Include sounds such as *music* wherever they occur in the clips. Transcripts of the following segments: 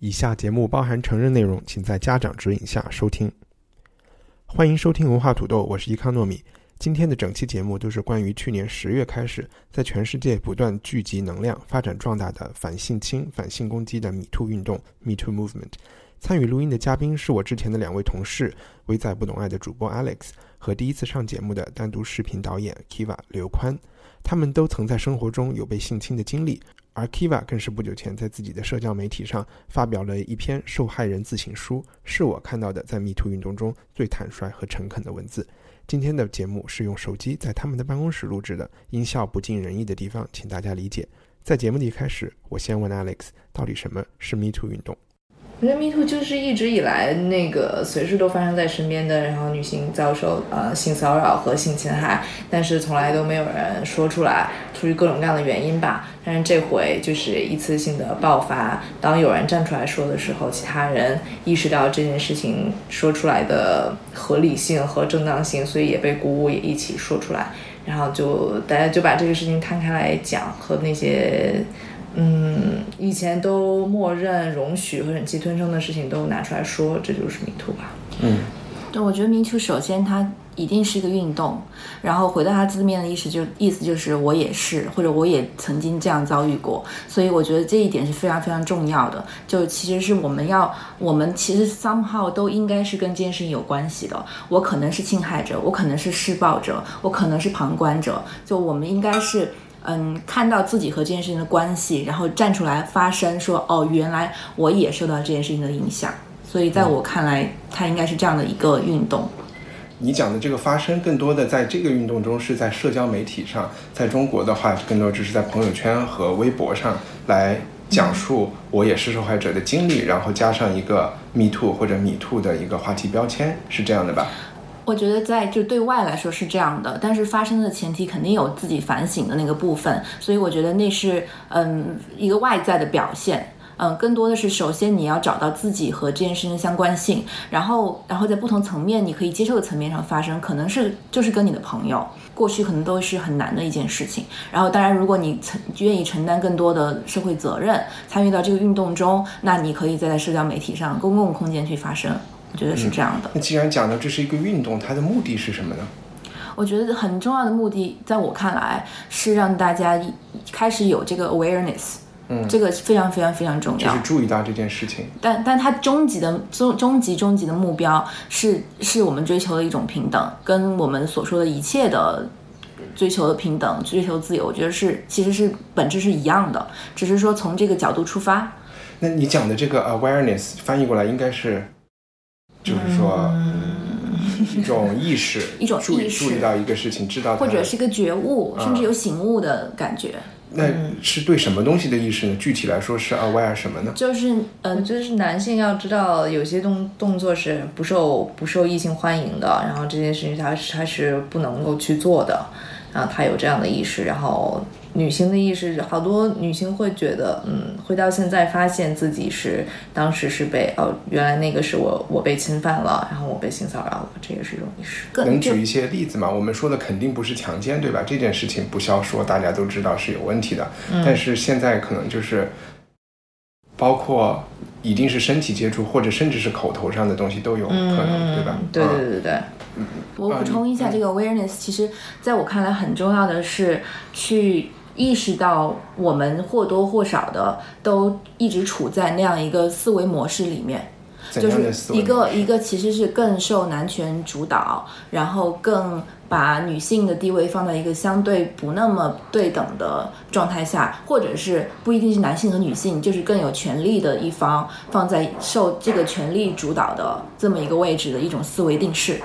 以下节目包含成人内容，请在家长指引下收听。欢迎收听文化土豆，我是伊康糯米。今天的整期节目都是关于去年十月开始在全世界不断聚集能量、发展壮大的反性侵、反性攻击的米兔运动 （Me Too Movement）。参与录音的嘉宾是我之前的两位同事，微在不懂爱的主播 Alex 和第一次上节目的单独视频导演 Kiva 刘宽。他们都曾在生活中有被性侵的经历，而 Kiva 更是不久前在自己的社交媒体上发表了一篇受害人自省书，是我看到的在 Me Too 运动中最坦率和诚恳的文字。今天的节目是用手机在他们的办公室录制的，音效不尽人意的地方，请大家理解。在节目的一开始，我先问 Alex，到底什么是 Me Too 运动？我觉得 Me Too 就是一直以来那个随时都发生在身边的，然后女性遭受呃性骚扰和性侵害，但是从来都没有人说出来，出于各种各样的原因吧。但是这回就是一次性的爆发，当有人站出来说的时候，其他人意识到这件事情说出来的合理性和正当性，所以也被鼓舞，也一起说出来，然后就大家就把这个事情摊开来讲，和那些。嗯，以前都默认、容许和忍气吞声的事情都拿出来说，这就是迷途吧。嗯，对，我觉得迷途首先它一定是一个运动，然后回到它字面的意思就意思就是我也是，或者我也曾经这样遭遇过，所以我觉得这一点是非常非常重要的。就其实是我们要，我们其实 somehow 都应该是跟这件事情有关系的。我可能是侵害者，我可能是施暴者，我可能是旁观者，就我们应该是。嗯，看到自己和这件事情的关系，然后站出来发声，说哦，原来我也受到这件事情的影响。所以在我看来，它应该是这样的一个运动。你讲的这个发生，更多的在这个运动中是在社交媒体上，在中国的话，更多只是在朋友圈和微博上来讲述我也是受害者的经历，然后加上一个 “me too” 或者 “me too” 的一个话题标签，是这样的吧？我觉得在就对外来说是这样的，但是发生的前提肯定有自己反省的那个部分，所以我觉得那是嗯一个外在的表现，嗯，更多的是首先你要找到自己和这件事情的相关性，然后然后在不同层面你可以接受的层面上发生，可能是就是跟你的朋友过去可能都是很难的一件事情，然后当然如果你承愿意承担更多的社会责任，参与到这个运动中，那你可以再在社交媒体上公共空间去发声。我觉得是这样的。那既然讲到这是一个运动，它的目的是什么呢？我觉得很重要的目的，在我看来是让大家开始有这个 awareness，嗯，这个非常非常非常重要，就是注意到这件事情。但但它终极的终终极终极的目标是是我们追求的一种平等，跟我们所说的一切的追求的平等、追求自由，我觉得是其实是本质是一样的，只是说从这个角度出发。那你讲的这个 awareness 翻译过来应该是？就是说，嗯一种意识，*laughs* 一种注意注意到一个事情，知道或者是一个觉悟，甚至有醒悟的感觉。那是对什么东西的意识呢？具体来说是 aware 什么呢？就是嗯，就是男性要知道有些动动作是不受不受异性欢迎的，然后这件事情他他是不能够去做的，然后他有这样的意识，然后。女性的意识，好多女性会觉得，嗯，会到现在发现自己是当时是被哦，原来那个是我，我被侵犯了，然后我被性骚扰了，这也是一种意识。能举一些例子吗？我们说的肯定不是强奸，对吧？这件事情不消说，大家都知道是有问题的。但是现在可能就是，包括一定是身体接触，或者甚至是口头上的东西都有可能，对吧？对对对对。我补充一下，这个 awareness，其实在我看来很重要的是去。意识到我们或多或少的都一直处在那样一个思维模式里面，就是一个一个其实是更受男权主导，然后更把女性的地位放在一个相对不那么对等的状态下，或者是不一定是男性和女性，就是更有权力的一方放在受这个权力主导的这么一个位置的一种思维定式。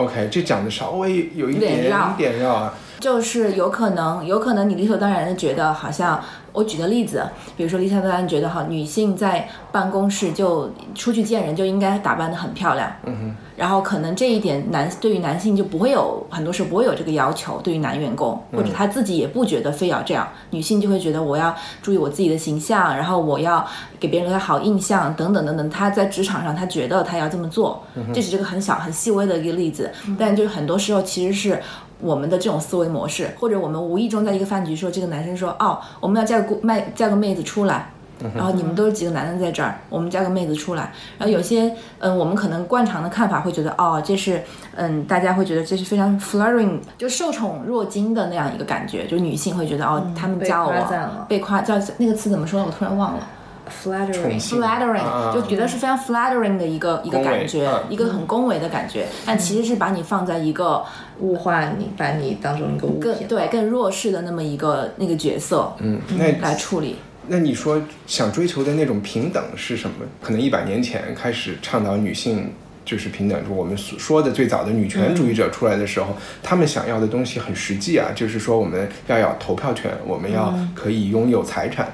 OK，这讲的稍微有一点点绕啊。就是有可能，有可能你理所当然的觉得好像我举个例子，比如说丽莎德兰觉得哈，女性在办公室就出去见人就应该打扮得很漂亮，嗯哼，然后可能这一点男对于男性就不会有很多时候不会有这个要求，对于男员工或者他自己也不觉得非要这样，女性就会觉得我要注意我自己的形象，然后我要给别人留下好印象等等等等，他在职场上他觉得他要这么做，这是这个很小很细微的一个例子，但就是很多时候其实是。我们的这种思维模式，或者我们无意中在一个饭局说，这个男生说，哦，我们要叫个妹，叫个妹子出来，然后你们都是几个男的在这儿，我们叫个妹子出来，然后有些，嗯，我们可能惯常的看法会觉得，哦，这是，嗯，大家会觉得这是非常 flirting，就受宠若惊的那样一个感觉，就女性会觉得，哦，他们叫我被夸，叫那个词怎么说？我突然忘了。flattering，flattering，就觉得是非常 flattering 的一个一个感觉，一个很恭维的感觉，但其实是把你放在一个物化你，把你当成一个物品，对更弱势的那么一个那个角色，嗯，那来处理。那你说想追求的那种平等是什么？可能一百年前开始倡导女性就是平等，就我们所说的最早的女权主义者出来的时候，他们想要的东西很实际啊，就是说我们要有投票权，我们要可以拥有财产。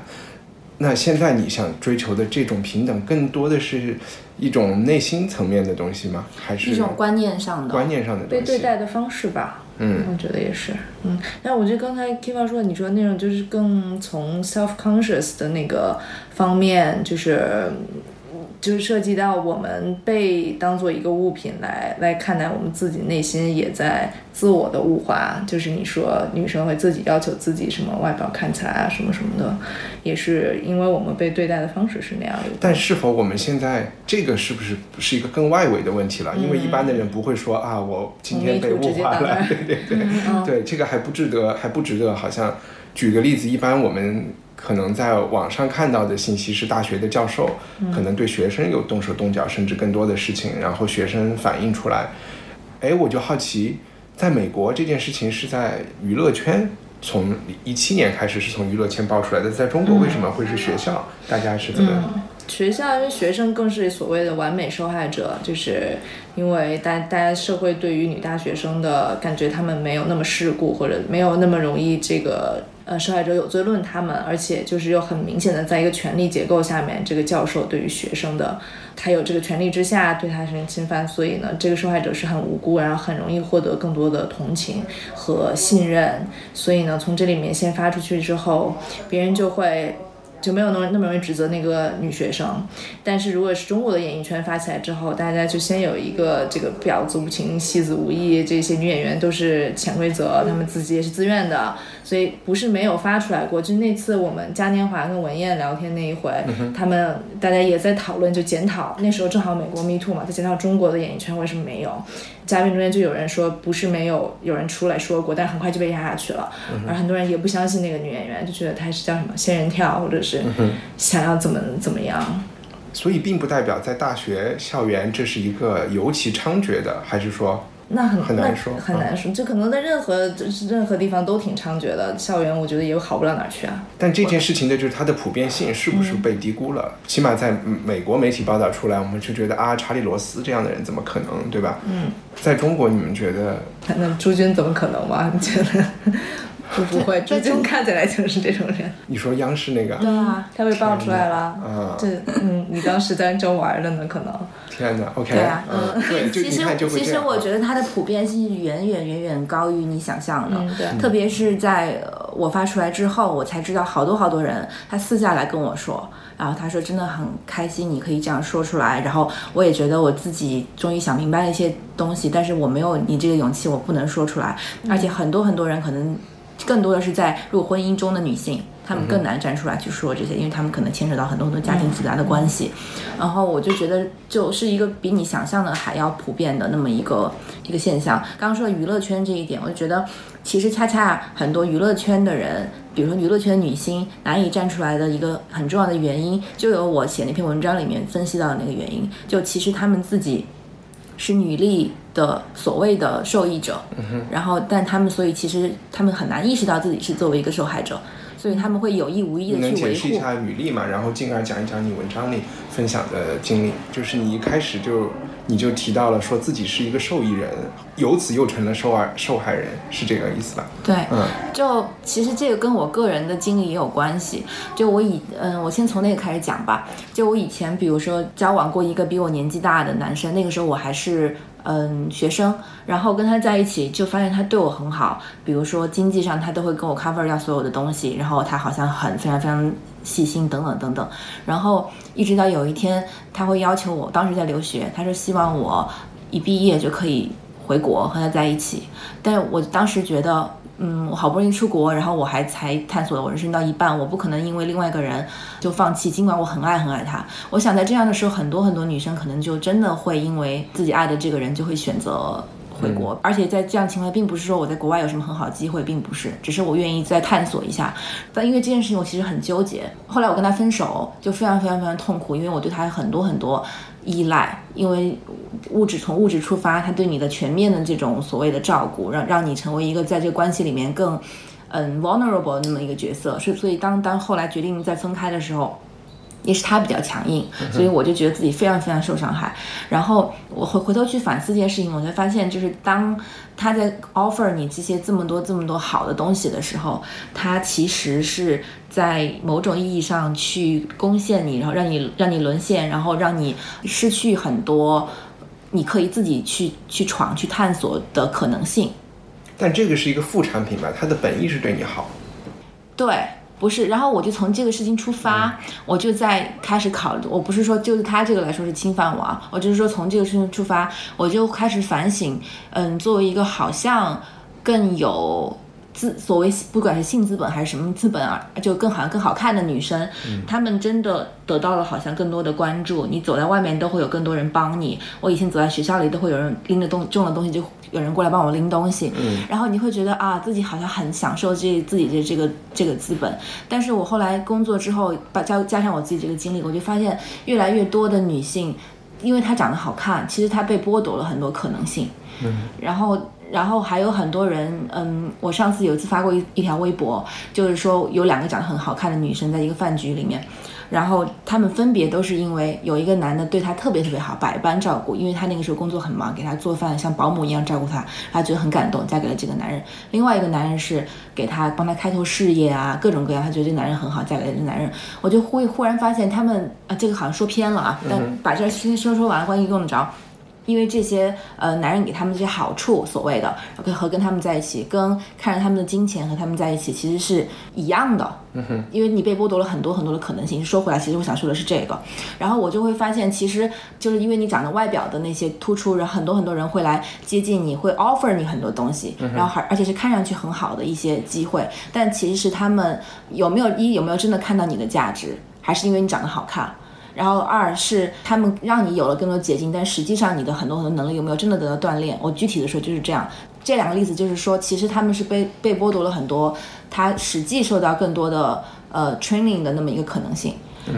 那现在你想追求的这种平等，更多的是一种内心层面的东西吗？还是一种观念上的观念上的被对待的方式吧？嗯，我觉得也是。嗯，但我觉得刚才 Kiva 说，你说那种就是更从 self conscious 的那个方面，就是。就是涉及到我们被当做一个物品来来看待，我们自己内心也在自我的物化。就是你说女生会自己要求自己什么外表看起来啊什么什么的，也是因为我们被对待的方式是那样的。但是否我们现在这个是不是是一个更外围的问题了？因为一般的人不会说啊，我今天被物化了，*laughs* 对对对，对这个还不值得，还不值得。好像举个例子，一般我们。可能在网上看到的信息是大学的教授可能对学生有动手动脚，甚至更多的事情，然后学生反映出来。哎，我就好奇，在美国这件事情是在娱乐圈从一七年开始是从娱乐圈爆出来的，在中国为什么会是学校？大家是怎么？学校因为学生更是所谓的完美受害者，就是因为大大家社会对于女大学生的感觉，他们没有那么世故，或者没有那么容易这个。呃，受害者有罪论他们，而且就是又很明显的在一个权力结构下面，这个教授对于学生的，他有这个权力之下对他进行侵犯，所以呢，这个受害者是很无辜，然后很容易获得更多的同情和信任，所以呢，从这里面先发出去之后，别人就会。就没有那么那么容易指责那个女学生，但是如果是中国的演艺圈发起来之后，大家就先有一个这个婊子无情，戏子无义，这些女演员都是潜规则，她们自己也是自愿的，所以不是没有发出来过。就那次我们嘉年华跟文燕聊天那一回，他们大家也在讨论，就检讨那时候正好美国 Me Too 嘛，在检讨中国的演艺圈为什么没有。嘉宾中间就有人说，不是没有有人出来说过，但很快就被压下去了。而很多人也不相信那个女演员，就觉得她是叫什么仙人跳，或者是想要怎么怎么样。所以并不代表在大学校园这是一个尤其猖獗的，还是说？那很很难说，很难说，这可能在任何任何地方都挺猖獗的。校园我觉得也好不了哪儿去啊。但这件事情的就是它的普遍性是不是被低估了？起码在美国媒体报道出来，我们就觉得啊，查理罗斯这样的人怎么可能，对吧？嗯。在中国，你们觉得？那朱军怎么可能吗？你觉得？不不会，*laughs* 朱军看起来就是这种人。*laughs* 你说央视那个？对啊，他被爆出来了。啊。这嗯，你当时在正玩着呢，可能。天哪，OK，对啊，嗯，*laughs* 对，其实其实我觉得它的普遍性远远远远高于你想象的，对，特别是在我发出来之后，我才知道好多好多人他私下来跟我说，然后他说真的很开心你可以这样说出来，然后我也觉得我自己终于想明白了一些东西，但是我没有你这个勇气，我不能说出来，而且很多很多人可能更多的是在入婚姻中的女性。她们更难站出来去说这些，因为她们可能牵扯到很多很多家庭复杂的关系。然后我就觉得，就是一个比你想象的还要普遍的那么一个一个现象。刚刚说娱乐圈这一点，我就觉得，其实恰恰很多娱乐圈的人，比如说娱乐圈的女星难以站出来的一个很重要的原因，就有我写那篇文章里面分析到的那个原因。就其实她们自己是女力的所谓的受益者，然后但他们所以其实他们很难意识到自己是作为一个受害者。所以他们会有意无意的去维护。能解释一下履历嘛？然后进而讲一讲你文章里分享的经历，就是你一开始就你就提到了说自己是一个受益人，由此又成了受害受害人，是这个意思吧？对，嗯就其实这个跟我个人的经历也有关系。就我以嗯，我先从那个开始讲吧。就我以前，比如说交往过一个比我年纪大的男生，那个时候我还是嗯学生，然后跟他在一起，就发现他对我很好，比如说经济上他都会跟我 cover 掉所有的东西，然后他好像很非常非常细心等等等等。然后一直到有一天，他会要求我，当时在留学，他说希望我一毕业就可以回国和他在一起。但我当时觉得，嗯，我好不容易出国，然后我还才探索了我人生到一半，我不可能因为另外一个人就放弃，尽管我很爱很爱他。我想在这样的时候，很多很多女生可能就真的会因为自己爱的这个人，就会选择。回国，而且在这样情况，并不是说我在国外有什么很好的机会，并不是，只是我愿意再探索一下。但因为这件事情，我其实很纠结。后来我跟他分手，就非常非常非常痛苦，因为我对他有很多很多依赖，因为物质从物质出发，他对你的全面的这种所谓的照顾，让让你成为一个在这个关系里面更嗯 vulnerable 那么一个角色。所以所以当当后来决定再分开的时候。也是他比较强硬，所以我就觉得自己非常非常受伤害。然后我回回头去反思这件事情，我才发现，就是当他在 offer 你这些这么多这么多好的东西的时候，他其实是在某种意义上去攻陷你，然后让你让你沦陷，然后让你失去很多你可以自己去去闯、去探索的可能性。但这个是一个副产品吧？它的本意是对你好。对。不是，然后我就从这个事情出发，我就在开始考虑。我不是说就是他这个来说是侵犯我啊，我就是说从这个事情出发，我就开始反省。嗯，作为一个好像更有资，所谓不管是性资本还是什么资本啊，就更好像更好看的女生，她们真的得到了好像更多的关注。你走在外面都会有更多人帮你。我以前走在学校里都会有人拎着东重的东西就。有人过来帮我拎东西，嗯，然后你会觉得啊，自己好像很享受这自己的这个这个资本。但是我后来工作之后，把加加上我自己这个经历，我就发现越来越多的女性，因为她长得好看，其实她被剥夺了很多可能性。嗯，然后然后还有很多人，嗯，我上次有一次发过一一条微博，就是说有两个长得很好看的女生在一个饭局里面。然后她们分别都是因为有一个男的对她特别特别好，百般照顾，因为她那个时候工作很忙，给她做饭像保姆一样照顾她，她觉得很感动，嫁给了这个男人。另外一个男人是给她帮她开拓事业啊，各种各样，她觉得这男人很好，嫁给了这男人。我就会忽然发现他们啊，这个好像说偏了啊，但把这先说说完，关于用得着。因为这些呃男人给他们这些好处，所谓的跟和跟他们在一起，跟看着他们的金钱和他们在一起，其实是一样的。嗯哼，因为你被剥夺了很多很多的可能性。说回来，其实我想说的是这个。然后我就会发现，其实就是因为你长得外表的那些突出，然后很多很多人会来接近你，会 offer 你很多东西，然后还而且是看上去很好的一些机会，但其实是他们有没有一有没有真的看到你的价值，还是因为你长得好看？然后二是他们让你有了更多捷径，但实际上你的很多很多能力有没有真的得到锻炼？我具体的说就是这样。这两个例子就是说，其实他们是被被剥夺了很多，他实际受到更多的呃 training 的那么一个可能性。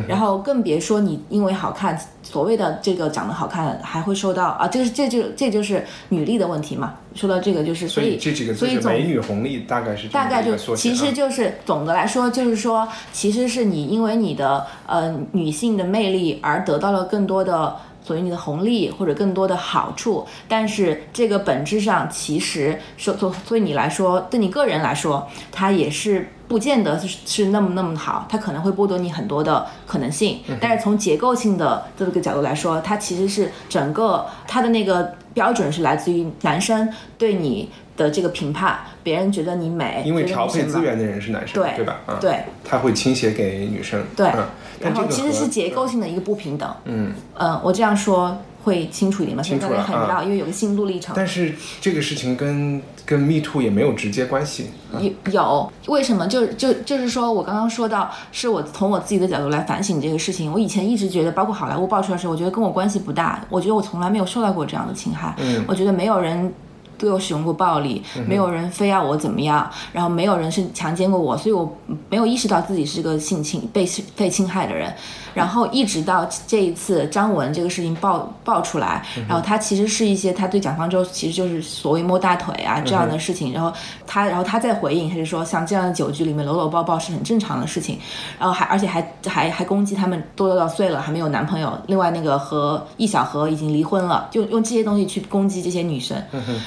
然后更别说你因为好看，所谓的这个长得好看，还会受到啊，这是这就这就是女力的问题嘛。说到这个就是所以这几个所以美女红利大概是大概就其实就是总的来说就是说，其实是你因为你的呃女性的魅力而得到了更多的。所以你的红利或者更多的好处，但是这个本质上其实说所所以你来说，对你个人来说，它也是不见得是是那么那么好，它可能会剥夺你很多的可能性。但是从结构性的这个角度来说，它其实是整个它的那个标准是来自于男生对你的这个评判，别人觉得你美，因为调配资源的人是男生，对对吧？对，他会倾斜给女生，对。然后其实是结构性的一个不平等。嗯嗯，我这样说会清楚一点吗？清楚了很绕，因为有个心路历程。但是这个事情跟跟 Me Too 也没有直接关系。有有，为什么？就就就是说我刚刚说到，是我从我自己的角度来反省这个事情。我以前一直觉得，包括好莱坞爆出来的时候，我觉得跟我关系不大。我觉得我从来没有受到过这样的侵害。嗯，我觉得没有人对我使用过暴力，没有人非要我怎么样，然后没有人是强奸过我，所以我没有意识到自己是个性侵被被侵害的人。然后一直到这一次张文这个事情爆爆出来，然后他其实是一些他对蒋方舟其实就是所谓摸大腿啊这样的事情，然后他然后他在回应，他就说像这样的酒局里面搂搂抱抱是很正常的事情，然后还而且还还还攻击他们多多少岁了还没有男朋友，另外那个和易小荷已经离婚了，就用这些东西去攻击这些女生，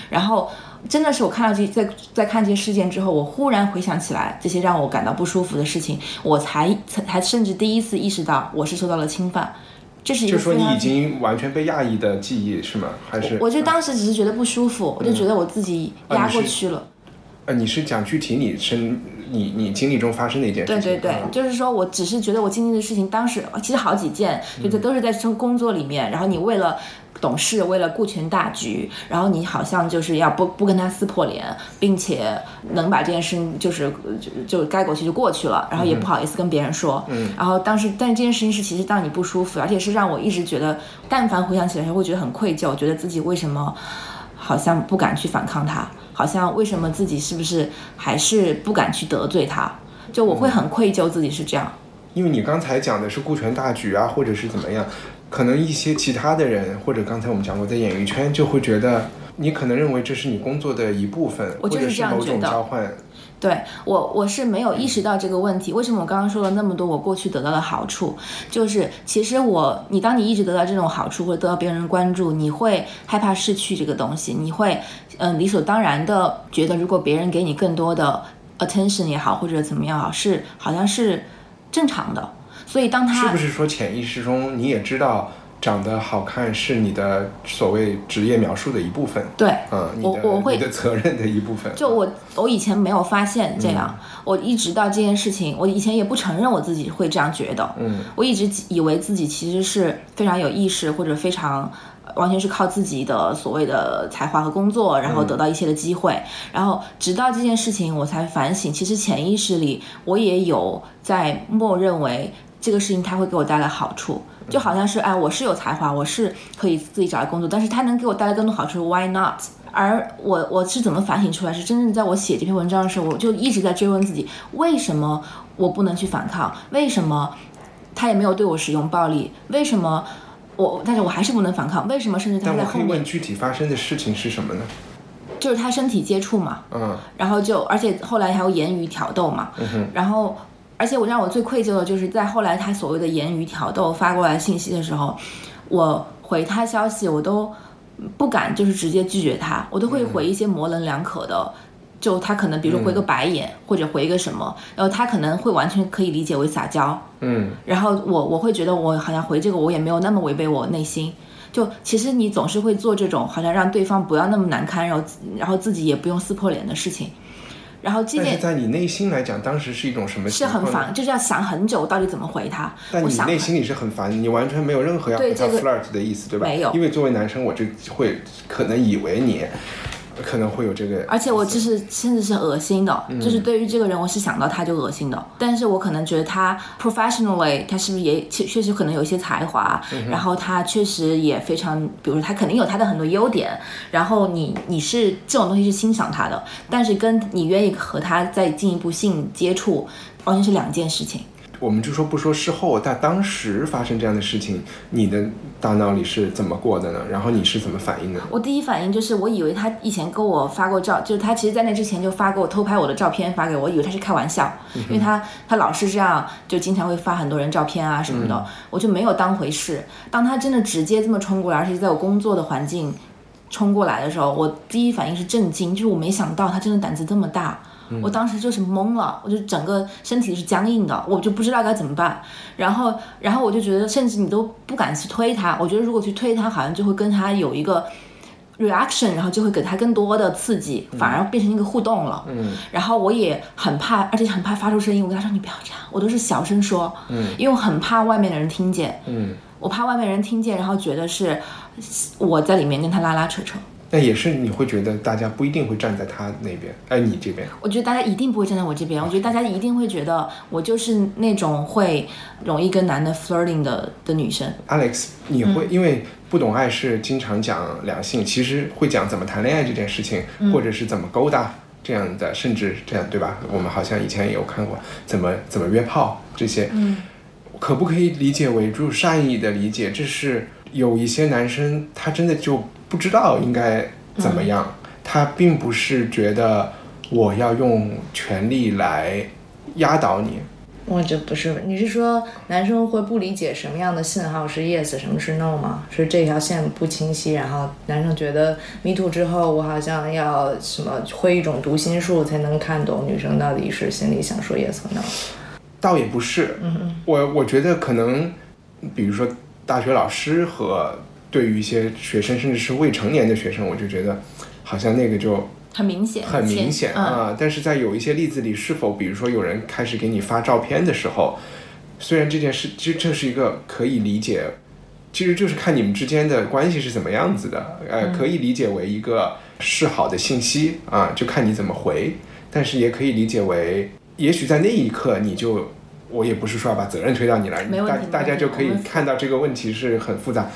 然后。真的是我看到这在在看这些事件之后，我忽然回想起来这些让我感到不舒服的事情，我才才甚至第一次意识到我是受到了侵犯，这是一个。就说你已经完全被压抑的记忆是吗？还是？我就当时只是觉得不舒服，我就觉得我自己压过去了。呃，你是讲具体你身你你经历中发生的一件事情？对对对，就是说我只是觉得我经历的事情，当时其实好几件，就这都是在生工作里面，然后你为了。董事为了顾全大局，然后你好像就是要不不跟他撕破脸，并且能把这件事就是就就该过去就过去了，然后也不好意思跟别人说。嗯。然后当时，但这件事情是其实让你不舒服，而且是让我一直觉得，但凡回想起来，会觉得很愧疚，觉得自己为什么好像不敢去反抗他，好像为什么自己是不是还是不敢去得罪他？就我会很愧疚自己是这样。因为你刚才讲的是顾全大局啊，或者是怎么样。可能一些其他的人，或者刚才我们讲过，在演艺圈就会觉得，你可能认为这是你工作的一部分，或者是某种交换。对我，我是没有意识到这个问题。为什么我刚刚说了那么多？我过去得到的好处，就是其实我，你当你一直得到这种好处，或者得到别人关注，你会害怕失去这个东西，你会嗯理所当然的觉得，如果别人给你更多的 attention 也好，或者怎么样好，是好像是正常的。所以，当他是不是说潜意识中你也知道长得好看是你的所谓职业描述的一部分？对，嗯，我我会的责任的一部分。就我我以前没有发现这样，我一直到这件事情，我以前也不承认我自己会这样觉得。嗯，我一直以为自己其实是非常有意识或者非常完全是靠自己的所谓的才华和工作，然后得到一些的机会。然后直到这件事情，我才反省，其实潜意识里我也有在默认为。这个事情他会给我带来好处，就好像是哎，我是有才华，我是可以自己找到工作，但是他能给我带来更多好处，Why not？而我我是怎么反省出来？是真正在我写这篇文章的时候，我就一直在追问自己，为什么我不能去反抗？为什么他也没有对我使用暴力？为什么我但是我还是不能反抗？为什么甚至他在后面？问具体发生的事情是什么呢？就是他身体接触嘛，嗯，然后就而且后来还有言语挑逗嘛，嗯哼，然后。而且我让我最愧疚的就是在后来他所谓的言语挑逗发过来信息的时候，我回他消息我都不敢就是直接拒绝他，我都会回一些模棱两可的，就他可能比如说回个白眼或者回一个什么，然后他可能会完全可以理解为撒娇，嗯，然后我我会觉得我好像回这个我也没有那么违背我内心，就其实你总是会做这种好像让对方不要那么难堪，然后然后自己也不用撕破脸的事情。然后，但是在你内心来讲，当时是一种什么？是很烦，就是要想很久，到底怎么回他。但你内心里是很烦，你完全没有任何要和他 flirt 的意思，对吧？没有。因为作为男生，我就会可能以为你。可能会有这个，而且我就是甚至是恶心的，就是对于这个人，我是想到他就恶心的。但是我可能觉得他 professionally，他是不是也确确实可能有一些才华，然后他确实也非常，比如说他肯定有他的很多优点，然后你你是这种东西是欣赏他的，但是跟你愿意和他再进一步性接触，完全是两件事情。我们就说不说事后，但当时发生这样的事情，你的大脑里是怎么过的呢？然后你是怎么反应的？我第一反应就是，我以为他以前跟我发过照，就是他其实在那之前就发过我偷拍我的照片发给我，以为他是开玩笑，因为他他老是这样，就经常会发很多人照片啊什么的，我就没有当回事。当他真的直接这么冲过来，而且在我工作的环境冲过来的时候，我第一反应是震惊，就是我没想到他真的胆子这么大。我当时就是懵了，我就整个身体是僵硬的，我就不知道该怎么办。然后，然后我就觉得，甚至你都不敢去推他。我觉得如果去推他，好像就会跟他有一个 reaction，然后就会给他更多的刺激，反而变成一个互动了。嗯。然后我也很怕，而且很怕发出声音。我跟他说：“你不要这样。”我都是小声说。嗯。因为我很怕外面的人听见。嗯。我怕外面人听见，然后觉得是我在里面跟他拉拉扯扯。那也是你会觉得大家不一定会站在他那边，哎，你这边。我觉得大家一定不会站在我这边，我觉得大家一定会觉得我就是那种会容易跟男的 flirting 的的女生。Alex，你会、因为不懂爱是经常讲两性，其实会讲怎么谈恋爱这件事情，或者是怎么勾搭这样的，甚至这样对吧？我们好像以前也有看过怎么怎么约炮这些，嗯，可不可以理解为就善意的理解？这是有一些男生他真的就不知道应该怎么样，他并不是觉得我要用权力来压倒你，我这不是，你是说男生会不理解什么样的信号是 yes，什么是 no 吗？是这条线不清晰，然后男生觉得 me too 之后，我好像要什么会一种读心术才能看懂女生到底是心里想说 yes 和 no。倒也不是，嗯我我觉得可能，比如说大学老师和对于一些学生，甚至是未成年的学生，我就觉得好像那个就很明显，很明显嗯，啊。但是在有一些例子里，是否比如说有人开始给你发照片的时候，虽然这件事其实这是一个可以理解，其实就是看你们之间的关系是怎么样子的，呃，可以理解为一个示好的信息啊，就看你怎么回。但是也可以理解为，也许在那一刻你就，我也不是说要把责任推到你那儿，大大家就可以看到这个问题是很复杂。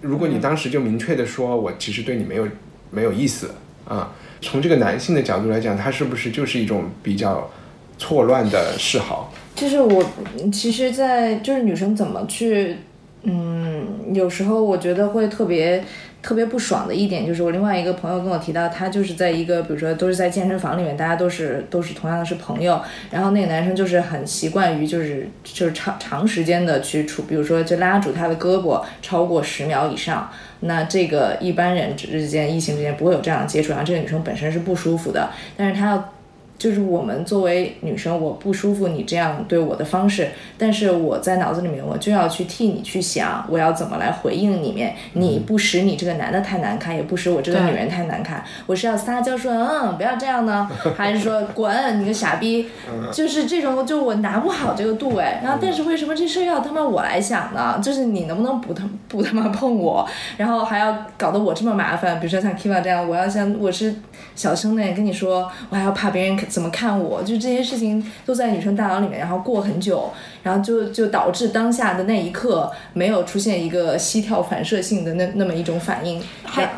如果你当时就明确的说，我其实对你没有没有意思啊，从这个男性的角度来讲，他是不是就是一种比较错乱的示好？就是我，其实在，就是女生怎么去，嗯，有时候我觉得会特别特别不爽的一点，就是我另外一个朋友跟我提到，他就是在一个，比如说都是在健身房里面，大家都是都是同样的是朋友，然后那个男生就是很习惯于就是就是长长时间的去处，比如说就拉住他的胳膊超过十秒以上，那这个一般人之间异性之间不会有这样的接触，然后这个女生本身是不舒服的，但是她要。就是我们作为女生，我不舒服你这样对我的方式，但是我在脑子里面我就要去替你去想，我要怎么来回应里面，你不使你这个男的太难看，也不使我这个女人太难看，我是要撒娇说嗯不要这样呢，还是说滚你个傻逼，*laughs* 就是这种就我拿不好这个度哎，然后但是为什么这事儿要他妈我来想呢？就是你能不能不他不他妈碰我，然后还要搞得我这么麻烦，比如说像 Kiva 这样，我要像我是小声的跟你说，我还要怕别人怎么看我，就这些事情都在女生大脑里面，然后过很久，然后就就导致当下的那一刻没有出现一个膝跳反射性的那那么一种反应。还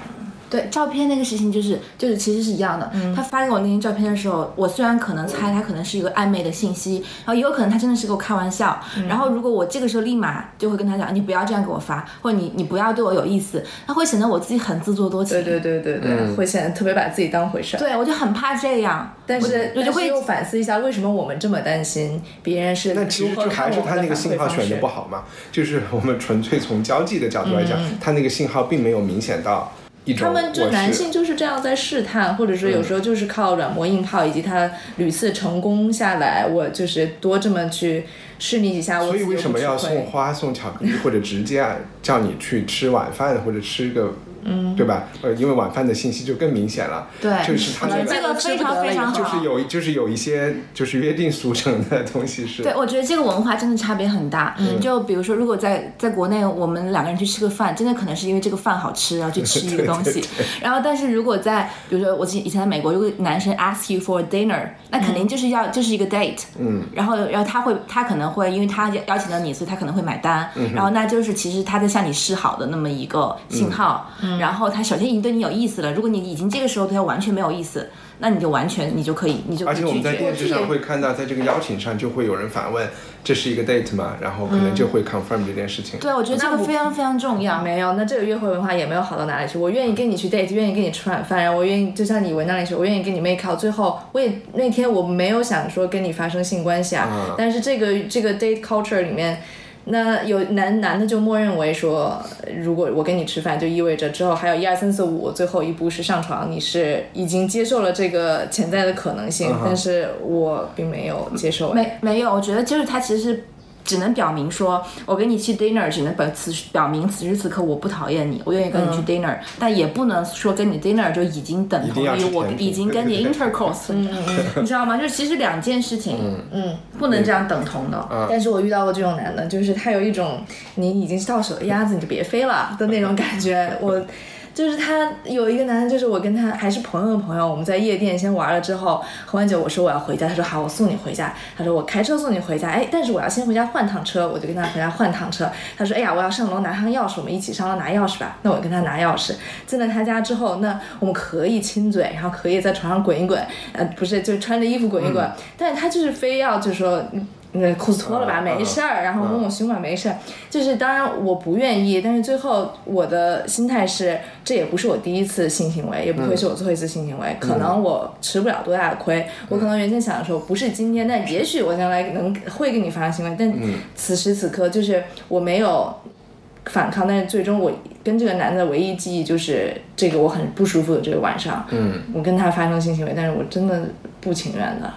对照片那个事情，就是就是其实是一样的。嗯他发给我那张照片的时候，我虽然可能猜他可能是一个暧昧的信息，然后也有可能他真的是跟我开玩笑。嗯然后如果我这个时候立马就会跟他讲，你不要这样给我发，或者你你不要对我有意思，那会显得我自己很自作多情。对对对对对，会显得特别把自己当回事儿。对我就很怕这样。但是我就会又反思一下，为什么我们这么担心别人是那其实就还是他那个信号选的不好嘛，就是我们纯粹从交际的角度来讲，他那个信号并没有明显到一种嗯他们就男性就是这样在试探，或者说有时候就是靠软磨硬泡，以及他屡次成功下来，我就是多这么去试你几下，我所以为什么要送花、送巧克力，或者直接啊叫你去吃晚饭，或者吃个，嗯，对吧？呃，因为晚饭的信息就更明显了。对就是他那这个非常非常好。就是有就是有一些就是约定俗成的东西是。对，我觉得这个文化真的差别很大。嗯就比如说，如果在在国内，我们两个人去吃个饭，真的可能是因为这个饭好吃，然后去吃一个 *laughs* 东西。然后，但是如果在比如说我以前在美国，如果男生 ask you for dinner，那肯定就是要、就是一个 date。嗯。然后，然后他会他可能会因为他邀邀请了你，所以他可能会买单。嗯然后那就是其实他在向你示好的那么一个信号。嗯然后他首先已经对你有意思了，如果你已经这个时候对他完全没有意思，那你就完全你就可以你就可而且我。们在电视上会看到，在这个邀请上就会有人反问，这是一个 date 吗？然后可能就会 confirm 这件事情。对，我觉得这个非常非常重要。没有，那这个约会文化也没有好到哪里去。我愿意跟你去 date，愿意跟你吃晚饭，然后我愿意就像你文章里说，我愿意跟你 make out。最后我也那天我没有想说跟你发生性关系啊，嗯但是这个这个 date culture 里面。那有男男的就默认为说，如果我跟你吃饭，就意味着之后还有一二三四五，最后一步是上床，你是已经接受了这个潜在的可能性，但是我并没有接受。没没有，我觉得就是他其实是只能表明说，我跟你去 dinner，只能表此表明此时此刻我不讨厌你，我愿意跟你去 dinner，、但也不能说跟你 dinner 就已经等同于我已经跟你 intercourse，*laughs* 你知道吗？就是其实两件事情，嗯，不能这样等同的。但是我遇到过这种男的，就是他有一种你已经到手的鸭子你就别飞了的那种感觉。我就是他有一个男的，就是我跟他还是朋友的朋友，我们在夜店先玩了之后，喝完酒我说我要回家，他说好，我送你回家。他说我开车送你回家，哎，但是我要先回家换趟车，我就跟他回家换趟车。他说哎呀，我要上楼拿趟钥匙，我们一起上楼拿钥匙吧。那我跟他拿钥匙，进了他家之后，那我们可以亲嘴，然后可以在床上滚一滚，呃，不是，就穿着衣服滚一滚，但是他就是非要就是说。那裤子脱了吧，没事儿，然后摸摸胸吧，没事儿。就是当然我不愿意，但是最后我的心态是，这也不是我第一次性行为，也不会是我最后一次性行为。可能我吃不了多大的亏，我可能原先想的时候不是今天，但也许我将来能会跟你发生行为。但此时此刻就是我没有反抗，但是最终我跟这个男的唯一记忆就是这个我很不舒服的这个晚上，嗯，我跟他发生性行为，但是我真的不情愿的。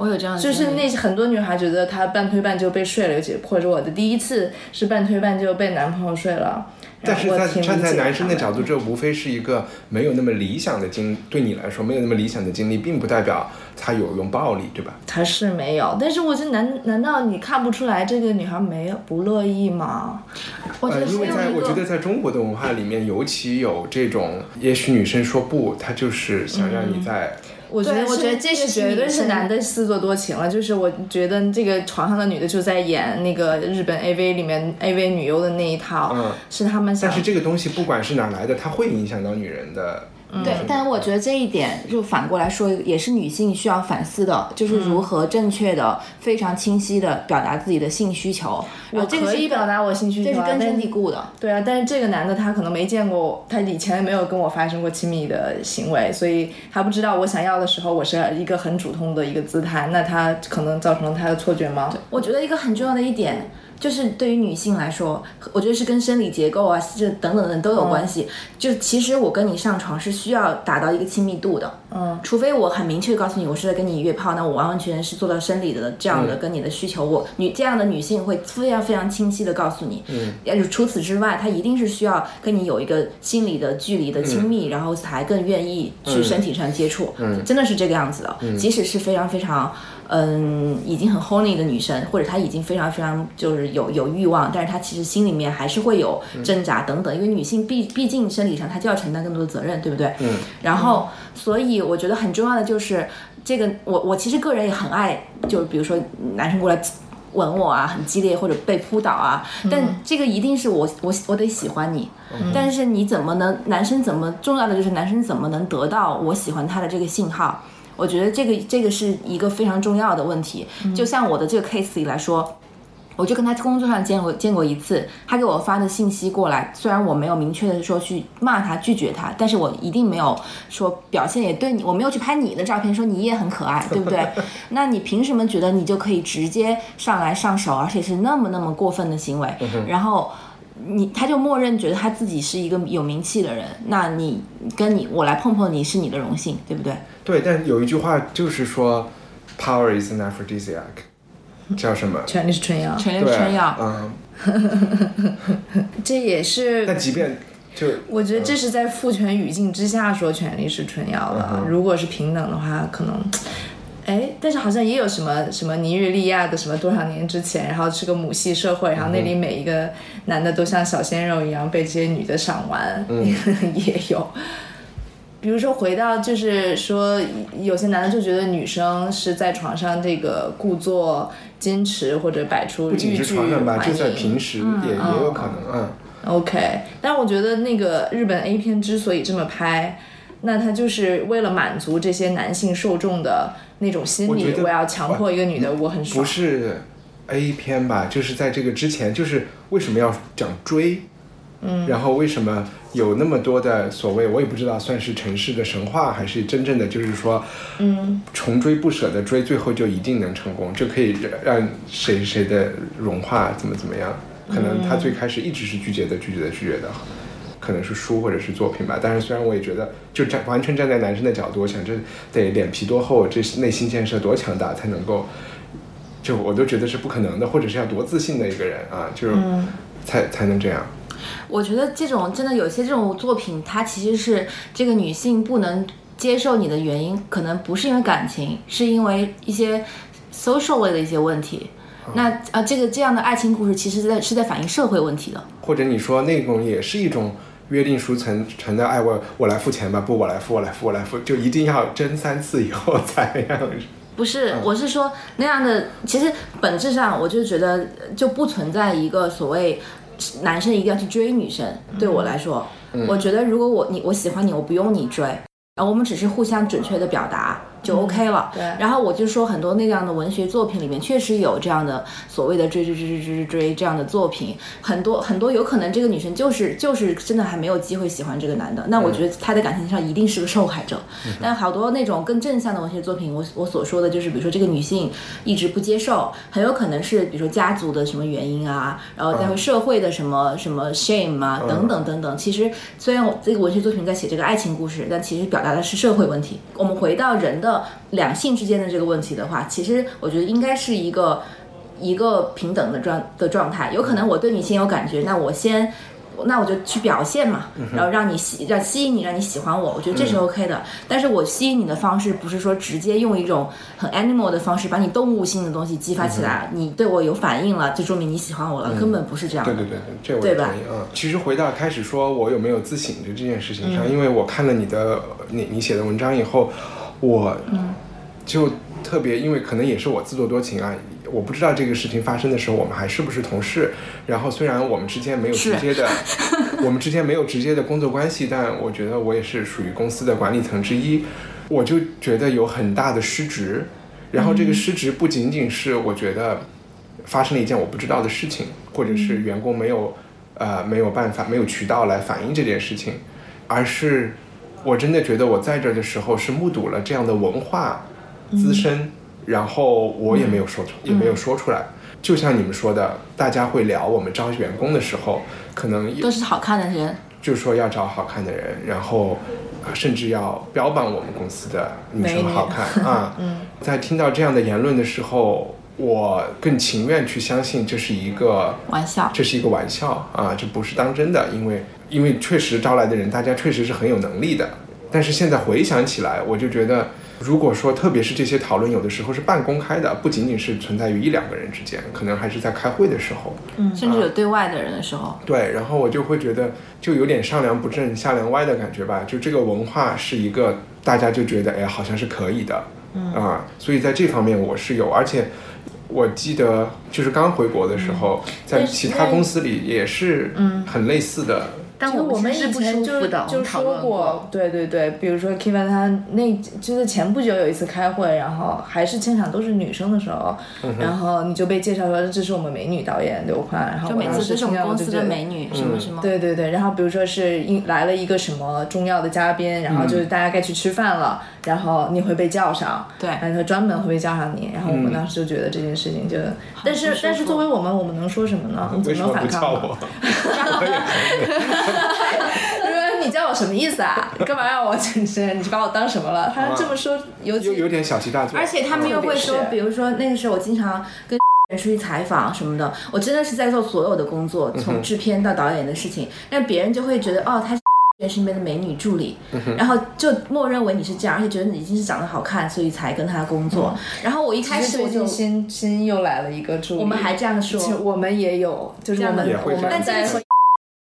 我有这样的，就是那些很多女孩觉得她半推半就被睡了，尤其或者我的第一次是半推半就被男朋友睡了。但是站在男生的角度，这无非是一个没有那么理想的经，对你来说没有那么理想的经历，并不代表他有用暴力，对吧？他是没有，但是我觉得难难道你看不出来这个女孩没有不乐意吗？呃，我觉得因为在我觉得在中国的文化里面，尤其有这种，也许女生说不，她就是想让你在。我觉得我觉得这这个是绝对是男的自作多情了。就是我觉得这个床上的女的就在演那个日本 AV 里面 AV 女优的那一套，嗯是他们想但是这个东西不管是哪来的，它会影响到女人的。对，但是我觉得这一点就反过来说，也是女性需要反思的，就是嗯如何正确的、非常清晰的表达自己的性需求。我可以表达我性需求啊，这是根深蒂固的。对啊，但是这个男的他可能没见过，他以前没有跟我发生过亲密的行为，所以他不知道我想要的时候，我是一个很主动的一个姿态，那他可能造成了他的错觉吗？我觉得一个很重要的一点，就是对于女性来说，我觉得是跟生理结构啊，这等等等都有关系。就其实我跟你上床是需要达到一个亲密度的，嗯，除非我很明确地告诉你我是在跟你约炮，那我完完全全是做到生理的这样的跟你的需求。我女这样的女性会非常非常清晰的告诉你，嗯，除此之外，她一定是需要跟你有一个心理的距离的亲密，然后才更愿意去身体上接触，嗯，真的是这个样子的。即使是非常非常。嗯，已经很 horny 的女生，或者她已经非常非常就是有有欲望，但是她其实心里面还是会有挣扎等等，因为女性毕毕竟生理上她就要承担更多的责任，对不对？嗯。然后，所以我觉得很重要的就是这个，我我其实个人也很爱，就是比如说男生过来。吻我啊，很激烈或者被扑倒啊，但这个一定是我我我得喜欢你，但是你怎么能男生怎么重要的就是男生怎么能得到我喜欢他的这个信号？我觉得这个这个是一个非常重要的问题。就像我的这个 case 里来说，我就跟他工作上见过见过一次，他给我发的信息过来，虽然我没有明确的说去骂他拒绝他，但是我一定没有说表现也对你，我没有去拍你的照片，说你也很可爱，对不对？*laughs* 那你凭什么觉得你就可以直接上来上手，而且是那么那么过分的行为？然后。你他就默认觉得他自己是一个有名气的人，那你跟你我来碰碰你是你的荣幸，对不对？对，但有一句话就是说，power is an aphrodisiac，叫什么？权力是春药，权力是，春药，嗯，*laughs* 这也是但即便就我觉得这是在父权语境之下说权力是春药了。如果是平等的话，可能，哎，但是好像也有什么什么尼日利亚的什么多少年之前，然后是个母系社会，然后那里每一个男的都像小鲜肉一样被这些女的赏玩，*laughs* 也有。比如说回到就是说，有些男的就觉得女生是在床上这个故作矜持或者摆出不仅是床上吧，就在平时也、也有可能，嗯。OK，但我觉得那个日本 A 片之所以这么拍，那它就是为了满足这些男性受众的那种心理，我我要强迫一个女的，我很爽。不是 A 片吧？就是在这个之前，就是为什么要讲追？嗯，然后为什么有那么多的所谓，我也不知道算是城市的神话，还是真正的就是说，嗯，穷追不舍的追，最后就一定能成功，就可以让谁谁的融化，怎么怎么样？可能他最开始一直是拒绝的，拒绝的，拒绝的。可能是书或者是作品吧，但是虽然我也觉得，就站完全站在男生的角度，我想这得脸皮多厚，这内心建设多强大才能够，就我都觉得是不可能的，或者是要多自信的一个人啊，就是、才才能这样。我觉得这种真的有些这种作品，它其实是这个女性不能接受你的原因，可能不是因为感情，是因为一些 social 类的一些问题。那啊，这个这样的爱情故事，其实在是在反映社会问题的。或者你说那种也是一种约定俗成成的，哎，我我来付钱吧，不，我来付，我来付，我来付，就一定要争三次以后才让。不是，我是说那样的，其实本质上我就觉得就不存在一个所谓男生一定要去追女生。对我来说，我觉得如果我你我喜欢你，我不用你追，然后我们只是互相准确的表达。就 OK 了，对。然后我就说很多那样的文学作品里面确实有这样的所谓的追追追追追追追这样的作品，很多很多有可能这个女生就是就是真的还没有机会喜欢这个男的，那我觉得她在感情上一定是个受害者。但好多那种更正向的文学作品，我我所说的就是比如说这个女性一直不接受，很有可能是比如说家族的什么原因啊，然后在社会的什么什么 shame 啊等等等等。其实虽然我这个文学作品在写这个爱情故事，但其实表达的是社会问题。我们回到人的。两性之间的这个问题的话，其实我觉得应该是一个一个平等的状的状态。有可能我对你先有感觉，那我先，那我就去表现嘛，然后让你吸让吸引你，让你喜欢我，我觉得这是 OK 的。但是我吸引你的方式不是说直接用一种很 animal 的方式把你动物性的东西激发起来，你对我有反应了，就说明你喜欢我了，根本不是这样。对对对对，这我同意。嗯，其实回到开始说我有没有自省的这件事情上，因为我看了你的你你写的文章以后。我就特别，因为可能也是我自作多情啊，我不知道这个事情发生的时候，我们还是不是同事。然后虽然我们之间没有直接的，*laughs* 我们之间没有直接的工作关系，但我觉得我也是属于公司的管理层之一，我就觉得有很大的失职。然后这个失职不仅仅是我觉得发生了一件我不知道的事情，或者是员工没有呃没有办法没有渠道来反映这件事情，而是。我真的觉得我在这的时候是目睹了这样的文化滋生，然后我也没有说出，也没有说出来。就像你们说的，大家会聊我们招员工的时候，可能都是好看的人，就说要找好看的人，然后甚至要标榜我们公司的女生好看啊。*laughs* 在听到这样的言论的时候，我更情愿去相信这是一个玩笑，这是一个玩笑啊，这不是当真的，因为。因为确实招来的人，大家确实是很有能力的。但是现在回想起来，我就觉得，如果说特别是这些讨论有的时候是半公开的，不仅仅是存在于一两个人之间，可能还是在开会的时候，嗯，甚至有对外的人的时候。对，然后我就会觉得，就有点上梁不正下梁歪的感觉吧。就这个文化是一个，大家就觉得，哎，好像是可以的，嗯啊，所以在这方面我是有，而且我记得就是刚回国的时候，在其他公司里也是很类似的。但我们以前就就说过，对对对，比如说 Kevin 他那就是前不久有一次开会，然后还是现场都是女生的时候，然后你就被介绍说这是我们美女导演刘宽，然后就每次都是我们公司的美女什么什么，对对对，然后比如说是一来了一个什么重要的嘉宾，然后就是大家该去吃饭了，然后你会被叫上，对，然后专门会被叫上你，然后我们当时就觉得这件事情就，但是但是作为我们，我们能说什么呢？你怎么能反抗呢？说你叫我什么意思啊？你干嘛让我真是？你把我当什么了？他这么说有有有点小题大做。而且他们又会说，比如说那个时候我经常跟 *laughs* 人出去采访什么的，我真的是在做所有的工作，从制片到导演的事情，那别人就会觉得哦，他是身边的美女助理，然后就默认为你是这样，而且觉得你已经是长得好看，所以才跟他工作。然后我一开始我就新新又来了一个助理，我们还这样说，我们也有，就是我们我们在。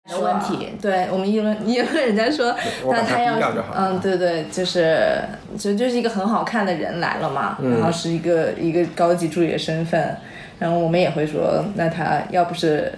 的问题，对我们议论议论人家说，那他要嗯，对对，就是就就是一个很好看的人来了嘛，然后是一个一个高级助理的身份，然后我们也会说，那他要不是。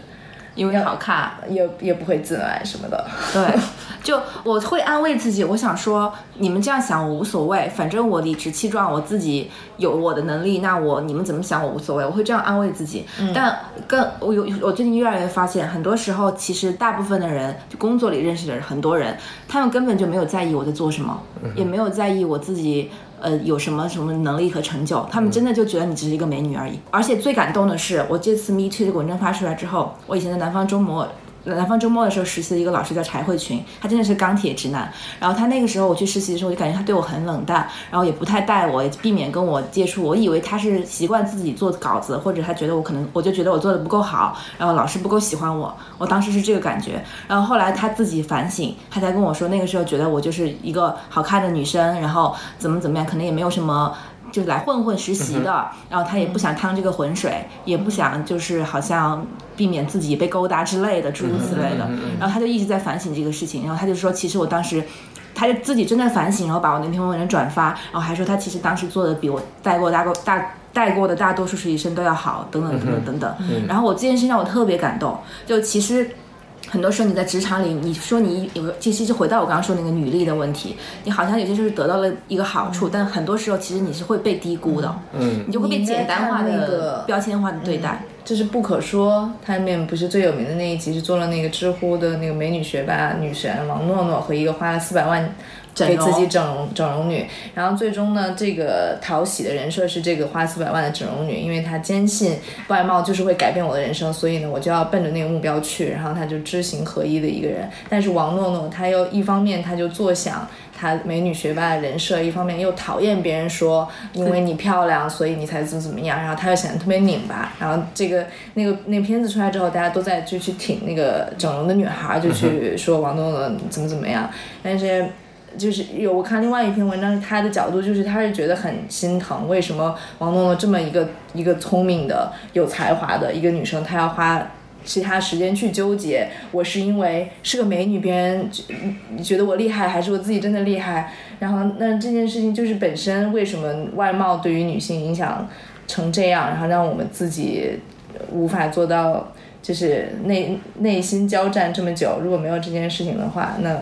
因为好看，也也不会自来什么的。对，*laughs* 就我会安慰自己，我想说，你们这样想我无所谓，反正我理直气壮，我自己有我的能力，那我你们怎么想我无所谓，我会这样安慰自己。但更我有我最近越来越发现，很多时候其实大部分的人，就工作里认识的人，很多人，他们根本就没有在意我在做什么，也没有在意我自己。呃，有什么什么能力和成就？他们真的就觉得你只是一个美女而已。而且最感动的是，我这次 Me Too 这个文章发出来之后，我以前在南方周末。南方周末的时候实习的一个老师叫柴慧群，他真的是钢铁直男。然后他那个时候我去实习的时候，我就感觉他对我很冷淡，然后也不太带我，也避免跟我接触。我以为他是习惯自己做稿子，或者他觉得我可能，我就觉得我做的不够好，然后老师不够喜欢我。我当时是这个感觉。然后后来他自己反省，他才跟我说，那个时候觉得我就是一个好看的女生，然后怎么怎么样，可能也没有什么。就是来混混实习的，然后他也不想趟这个浑水，也不想就是好像避免自己被勾搭之类的，诸如此类的。然后他就一直在反省这个事情，然后他就说，其实我当时。他就自己正在反省，然后把我那篇文章转发，然后还说他其实当时做的比我带过大过大带过的大多数实习生都要好，等等等等等等。然后我这件事让我特别感动，就其实。很多时候你在职场里，你说你有个，其实就回到我刚刚说那个履历的问题，你好像有些时候得到了一个好处，但很多时候其实你是会被低估的，嗯，你就会被简单化那的个标签化的对待。就是不可说，他里面不是最有名的那一集是做了那个知乎的那个美女学霸女神王诺诺和一个花了四百万给自己整容整容女，然后最终呢，这个讨喜的人设是这个花四百万的整容女，因为她坚信外貌就是会改变我的人生，所以呢，我就要奔着那个目标去，然后她就知行合一的一个人。但是王诺诺她又一方面她就坐享她美女学霸的人设，一方面又讨厌别人说因为你漂亮，所以你才怎么怎么样，然后她又显得特别拧巴，然后这个那个那个片子出来之后，大家都在就去挺那个整容的女孩，就去说王诺诺怎么怎么样，但是。就是有我看另外一篇文章，他的角度就是他是觉得很心疼，为什么王诺诺这么一个一个聪明的、有才华的一个女生，她要花其他时间去纠结，我是因为是个美女，别人觉觉得我厉害，还是我自己真的厉害？然后那这件事情就是本身为什么外貌对于女性影响成这样，然后让我们自己无法做到，就是内内心交战这么久。如果没有这件事情的话，那。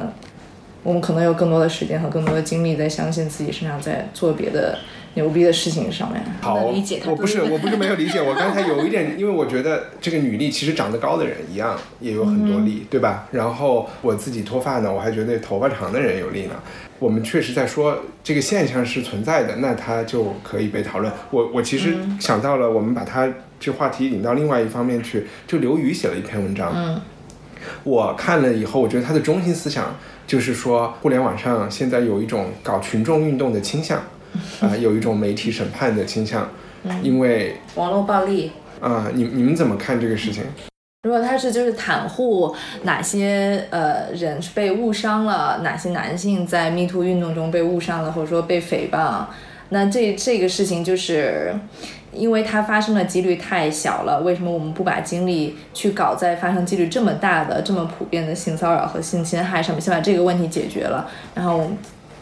我们可能有更多的时间和更多的精力在相信自己身上，在做别的牛逼的事情上面。好，能理解他我不是我不是没有理解，我 *laughs* 刚才有一点，因为我觉得这个女力其实长得高的人一样也有很多力，对吧？然后我自己脱发呢，我还觉得头发长的人有力呢。我们确实在说这个现象是存在的，那它就可以被讨论。我我其实想到了，我们把它这话题引到另外一方面去，就刘瑜写了一篇文章，嗯，我看了以后，我觉得他的中心思想就是说，互联网上现在有一种搞群众运动的倾向，*laughs* 啊、有一种媒体审判的倾向，因为网络暴力，啊、你你们怎么看这个事情？如果他是就是袒护哪些呃人是被误伤了，哪些男性在 Me Too 运动中被误伤了，或者说被诽谤，那这这个事情就是。因为它发生的几率太小了，为什么我们不把精力去搞在发生几率这么大的、这么普遍的性骚扰和性侵害上面，先把这个问题解决了，然后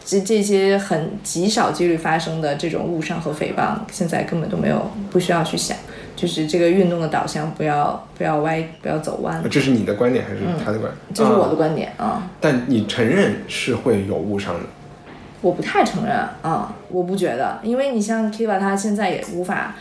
这这些很极少几率发生的这种误伤和诽谤，现在根本都没有不需要去想，就是这个运动的导向不要不要歪，不要走弯，这是你的观点还是他的观点？这是我的啊观点啊。但你承认是会有误伤的。我不太承认啊、我不觉得，因为你像 Kiva，他现在也无法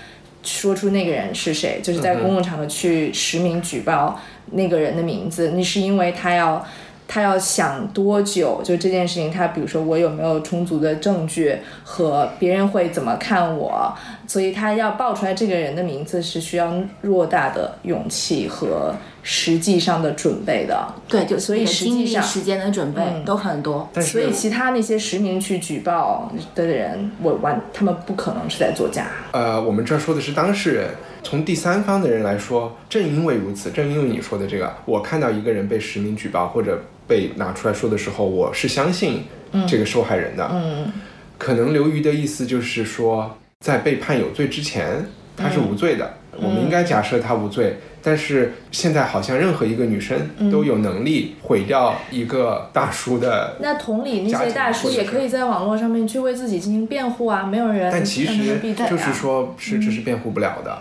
说出那个人是谁，就是在公共场合去实名举报那个人的名字，那是因为他要。他要想多久？就这件事情，他比如说我有没有充足的证据和别人会怎么看我，所以他要报出来这个人的名字是需要偌大的勇气和实际上的准备的。对，就所以实际上时间的准备嗯都很多。所以其他那些实名去举报的人，我完他们不可能是在作假。呃，我们这儿说的是当事人，从第三方的人来说，正因为如此，正因为你说的这个，我看到一个人被实名举报或者被拿出来说的时候，我是相信这个受害人的。嗯可能刘瑜的意思就是说，在被判有罪之前，他是无罪的。我们应该假设他无罪，但是现在好像任何一个女生都有能力毁掉一个大叔的。*laughs* 那同理，那些大叔也可以在网络上面去为自己进行辩护啊，没有人但其实。就是说，是这是辩护不了的。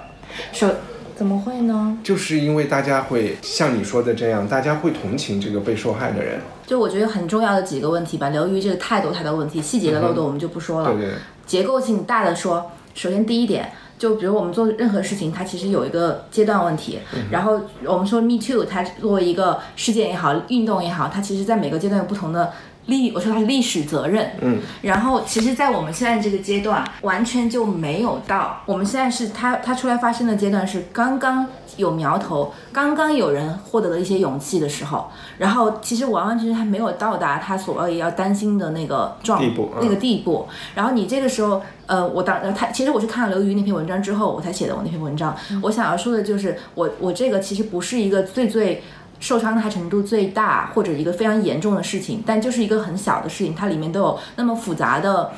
首怎么会呢？就是因为大家会像你说的这样，大家会同情这个被受害的人。就我觉得很重要的几个问题吧，流于这个太多太多问题，细节的漏洞我们就不说了。对对对，结构性大的说，首先第一点，就比如我们做任何事情，它其实有一个阶段问题。然后我们说 Me Too，它作为一个事件也好，运动也好，它其实在每个阶段有不同的历，我说它是历史责任。嗯，然后其实，在我们现在这个阶段，完全就没有到。我们现在是它它出来发生的阶段是刚刚有苗头，刚刚有人获得了一些勇气的时候，然后其实完完全全还没有到达他所谓要担心的那个状地步嗯那个地步。然后你这个时候，呃，我当呃他其实我是看了刘瑜那篇文章之后，我才写的我那篇文章。我想要说的就是，我我这个其实不是一个最最。受伤害程度最大，或者一个非常严重的事情，但就是一个很小的事情，它里面都有那么复杂的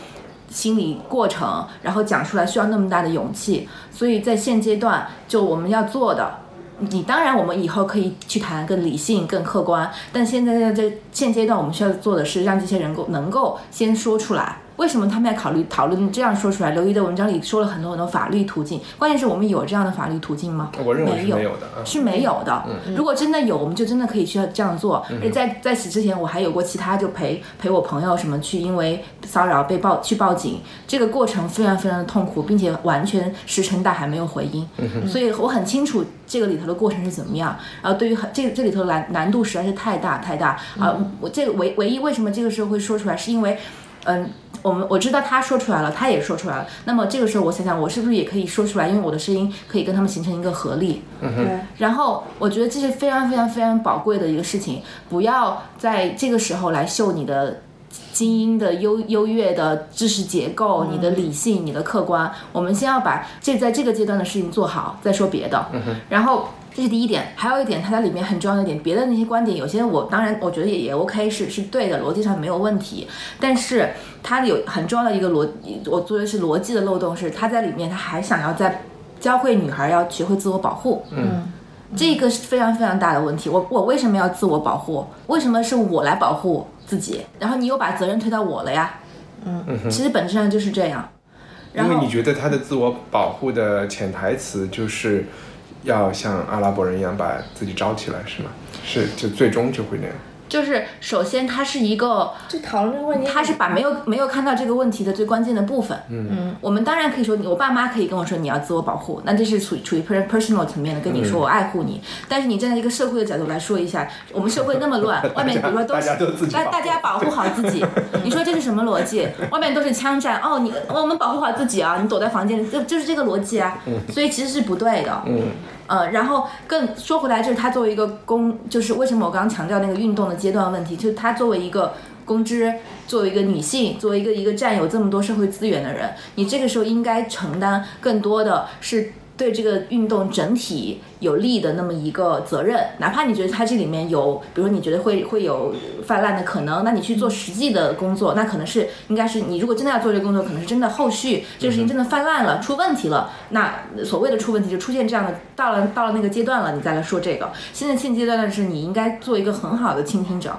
心理过程，然后讲出来需要那么大的勇气，所以在现阶段，就我们要做的，你当然我们以后可以去谈更理性、更客观，但现在在这现阶段，我们需要做的是让这些人够能够先说出来。为什么他们要考虑讨论这样说出来？刘瑜的文章里说了很多很多法律途径，关键是我们有这样的法律途径吗？我认为是没有的啊。是没有的。如果真的有，我们就真的可以需要这样做。而且在在此之前，我还有过其他，就陪陪我朋友什么去，因为骚扰被报去报警，这个过程非常非常的痛苦，并且完全石沉大海，没有回音。所以我很清楚这个里头的过程是怎么样。然后对于很这这里头难难度实在是太大太大啊！我这个唯唯一为什么这个时候会说出来，是因为。嗯，我们我知道他说出来了，他也说出来了。那么这个时候，我想想，我是不是也可以说出来？因为我的声音可以跟他们形成一个合力。对，然后我觉得这是非常非常非常宝贵的一个事情，不要在这个时候来秀你的精英的优优越的知识结构、你的理性、你的客观。我们先要把这在这个阶段的事情做好，再说别的。然后。这是第一点，还有一点，它在里面很重要的一点，别的那些观点，有些我当然我觉得也也 OK，是是对的，逻辑上没有问题。但是它有很重要的一个逻，我作为是逻辑的漏洞是，他在里面他还想要在教会女孩要学会自我保护。嗯，这个是非常非常大的问题。我我为什么要自我保护？为什么是我来保护自己？然后你又把责任推到我了呀？嗯，其实本质上就是这样。然后因为你觉得他的自我保护的潜台词就是要像阿拉伯人一样把自己招起来，是吗？是，就最终就会那样。就是首先它是一个就讨论这个问题，他是把没有没有看到这个问题的最关键的部分。嗯嗯我们当然可以说，我爸妈可以跟我说你要自我保护，那这是处于处于 per- personal 层面的，跟你说我爱护你。但是你站在一个社会的角度来说一下，我们社会那么乱，*laughs* 外面比如说都是大家都自己保护大大家保护好自己，*laughs* 你说这是什么逻辑？外面都是枪战，哦，你我们保护好自己啊，你躲在房间里，就就是这个逻辑啊。所以其实是不对的。嗯呃，然后更说回来，就是他作为一个公，就是为什么我刚刚强调那个运动的阶段问题，就是他作为一个公知，作为一个女性，作为一个一个占有这么多社会资源的人，你这个时候应该承担更多的是对这个运动整体有利的那么一个责任，哪怕你觉得它这里面有，比如说你觉得会会有泛滥的可能，那你去做实际的工作，那可能是应该是你如果真的要做这个工作，可能是真的后续这个事情真的泛滥了，出问题了，那所谓的出问题就出现这样的，到了到了那个阶段了，你再来说这个。现在现阶段的是你应该做一个很好的倾听者，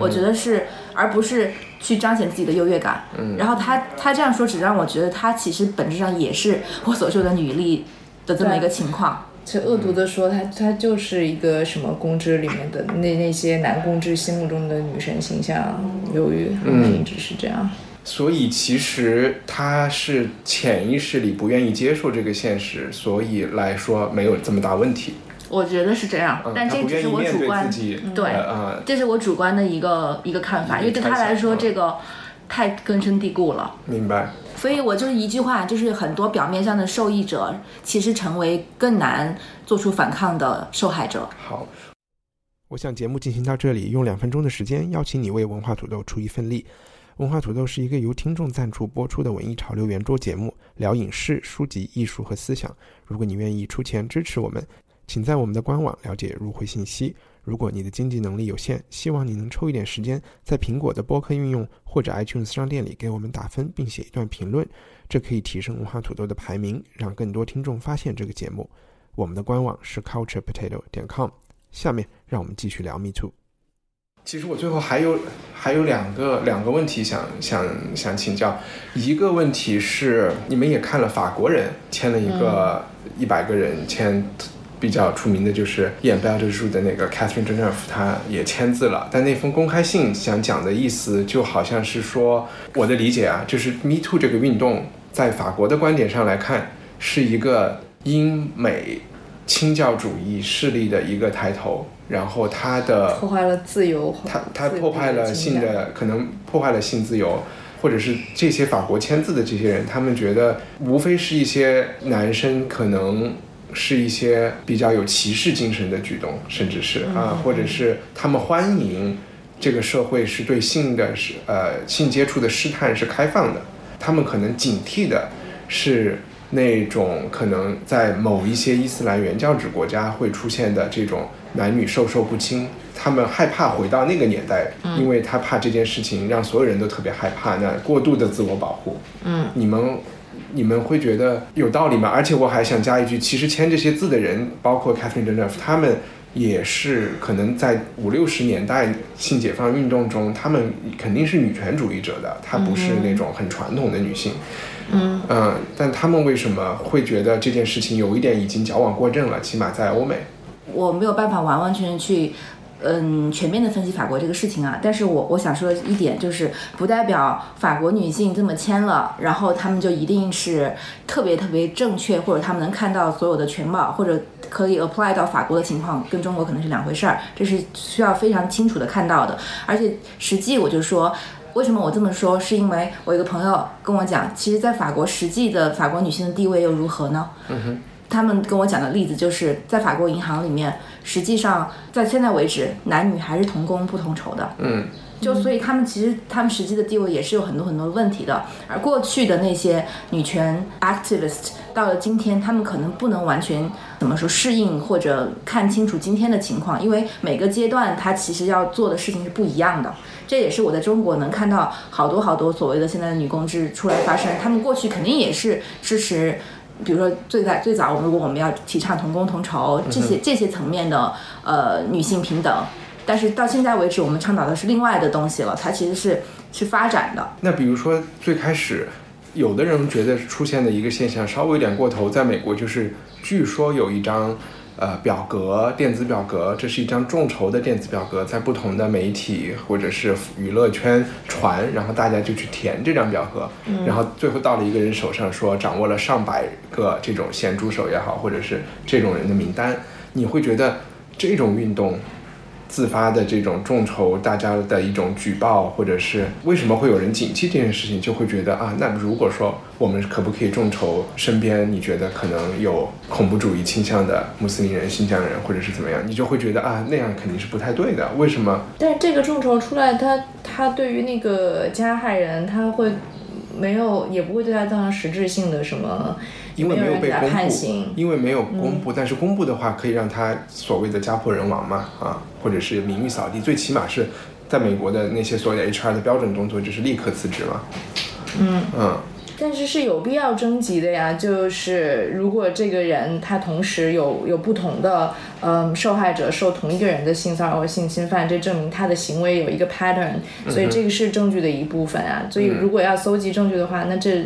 我觉得是，而不是去彰显自己的优越感。然后他他这样说，只让我觉得他其实本质上也是我所说的女力的这么一个情况。这恶毒的说，他他就是一个什么公知里面的那那些男公知心目中的女神形象，由于一直是这样。所以其实他是潜意识里不愿意接受这个现实，所以来说没有这么大问题。我觉得是这样，嗯，但这只是我主观对呃呃，这是我主观的一个一个看法，因为对他来说嗯这个太根深蒂固了。明白。所以我就一句话，就是很多表面上的受益者，其实成为更难做出反抗的受害者。好，我想节目进行到这里，用两分钟的时间邀请你为文化土豆出一份力。文化土豆是一个由听众赞助播出的文艺潮流圆桌节目，聊影视、书籍、艺术和思想。如果你愿意出钱支持我们，请在我们的官网了解入会信息。如果你的经济能力有限，希望你能抽一点时间，在苹果的播客应用或者 iTunes 商店里给我们打分，并写一段评论，这可以提升文化土豆的排名，让更多听众发现这个节目。我们的官网是 culturepotato 点 com。下面让我们继续聊 Me Too。其实我最后还有还有两个两个问题想想想请教，一个问题是你们也看了法国人签了一个一百个人签。比较出名的就是演《贝尔德书》的那个 Catherine Deneuve，她也签字了。但那封公开信想讲的意思，就好像是说，我的理解啊，就是 Me Too 这个运动，在法国的观点上来看，是一个英美清教主义势力的一个抬头，然后他的破坏了自由，他他破坏了性的，可能破坏了性自由，或者是这些法国签字的这些人，他们觉得无非是一些男生可能是一些比较有歧视精神的举动，甚至是啊，或者是他们欢迎这个社会是对性的是呃性接触的试探是开放的，他们可能警惕的是那种可能在某一些伊斯兰原教旨国家会出现的这种男女授受不亲，他们害怕回到那个年代，因为他怕这件事情让所有人都特别害怕，那过度的自我保护。嗯，你们你们会觉得有道理吗？而且我还想加一句，其实签这些字的人，包括 Catherine Deneuve，他们也是可能在五六十年代性解放运动中，他们肯定是女权主义者的，她不是那种很传统的女性。嗯嗯，但他们为什么会觉得这件事情有一点已经矫枉过正了？起码在欧美。我没有办法完完全全去，嗯，全面的分析法国这个事情啊。但是我我想说的一点，就是不代表法国女性这么签了，然后她们就一定是特别特别正确，或者她们能看到所有的全貌，或者可以 apply 到法国的情况，跟中国可能是两回事儿。这是需要非常清楚的看到的。而且实际我就说。为什么我这么说？是因为我一个朋友跟我讲，其实，在法国实际的法国女性的地位又如何呢？嗯哼。他们跟我讲的例子就是在法国银行里面，实际上在现在为止，男女还是同工不同酬的。嗯，就所以他们其实他们实际的地位也是有很多很多问题的。而过去的那些女权 activist 到了今天，他们可能不能完全怎么说适应或者看清楚今天的情况，因为每个阶段他其实要做的事情是不一样的。这也是我在中国能看到好多好多所谓的现在的女工制出来发声，他们过去肯定也是支持。比如说，最在最早，我们如果我们要提倡同工同酬这些这些层面的呃女性平等，但是到现在为止，我们倡导的是另外的东西了，它其实是是发展的。那比如说最开始，有的人觉得出现的一个现象稍微有点过头，在美国就是据说有一张。呃，表格，电子表格，这是一张众筹的电子表格，在不同的媒体或者是娱乐圈传，然后大家就去填这张表格，然后最后到了一个人手上，说掌握了上百个这种咸猪手也好，或者是这种人的名单，你会觉得这种运动。自发的这种众筹，大家的一种举报，或者是为什么会有人警惕这件事情，就会觉得啊，那如果说我们可不可以众筹身边你觉得可能有恐怖主义倾向的穆斯林人、新疆人，或者是怎么样，你就会觉得啊，那样肯定是不太对的。为什么？但是这个众筹出来，他他对于那个加害人，他会没有，也不会对他造成实质性的什么。因为没有被公布，因为没有公布，但是公布的话可以让他所谓的家破人亡嘛，啊，或者是名誉扫地，最起码是在美国的那些所谓的 HR 的标准动作就是立刻辞职嘛。嗯嗯，但是是有必要征集的呀，就是如果这个人他同时有有不同的嗯受害者受同一个人的性骚扰或性侵犯，这证明他的行为有一个 pattern，所以这个是证据的一部分啊。所以如果要搜集证据的话，那这。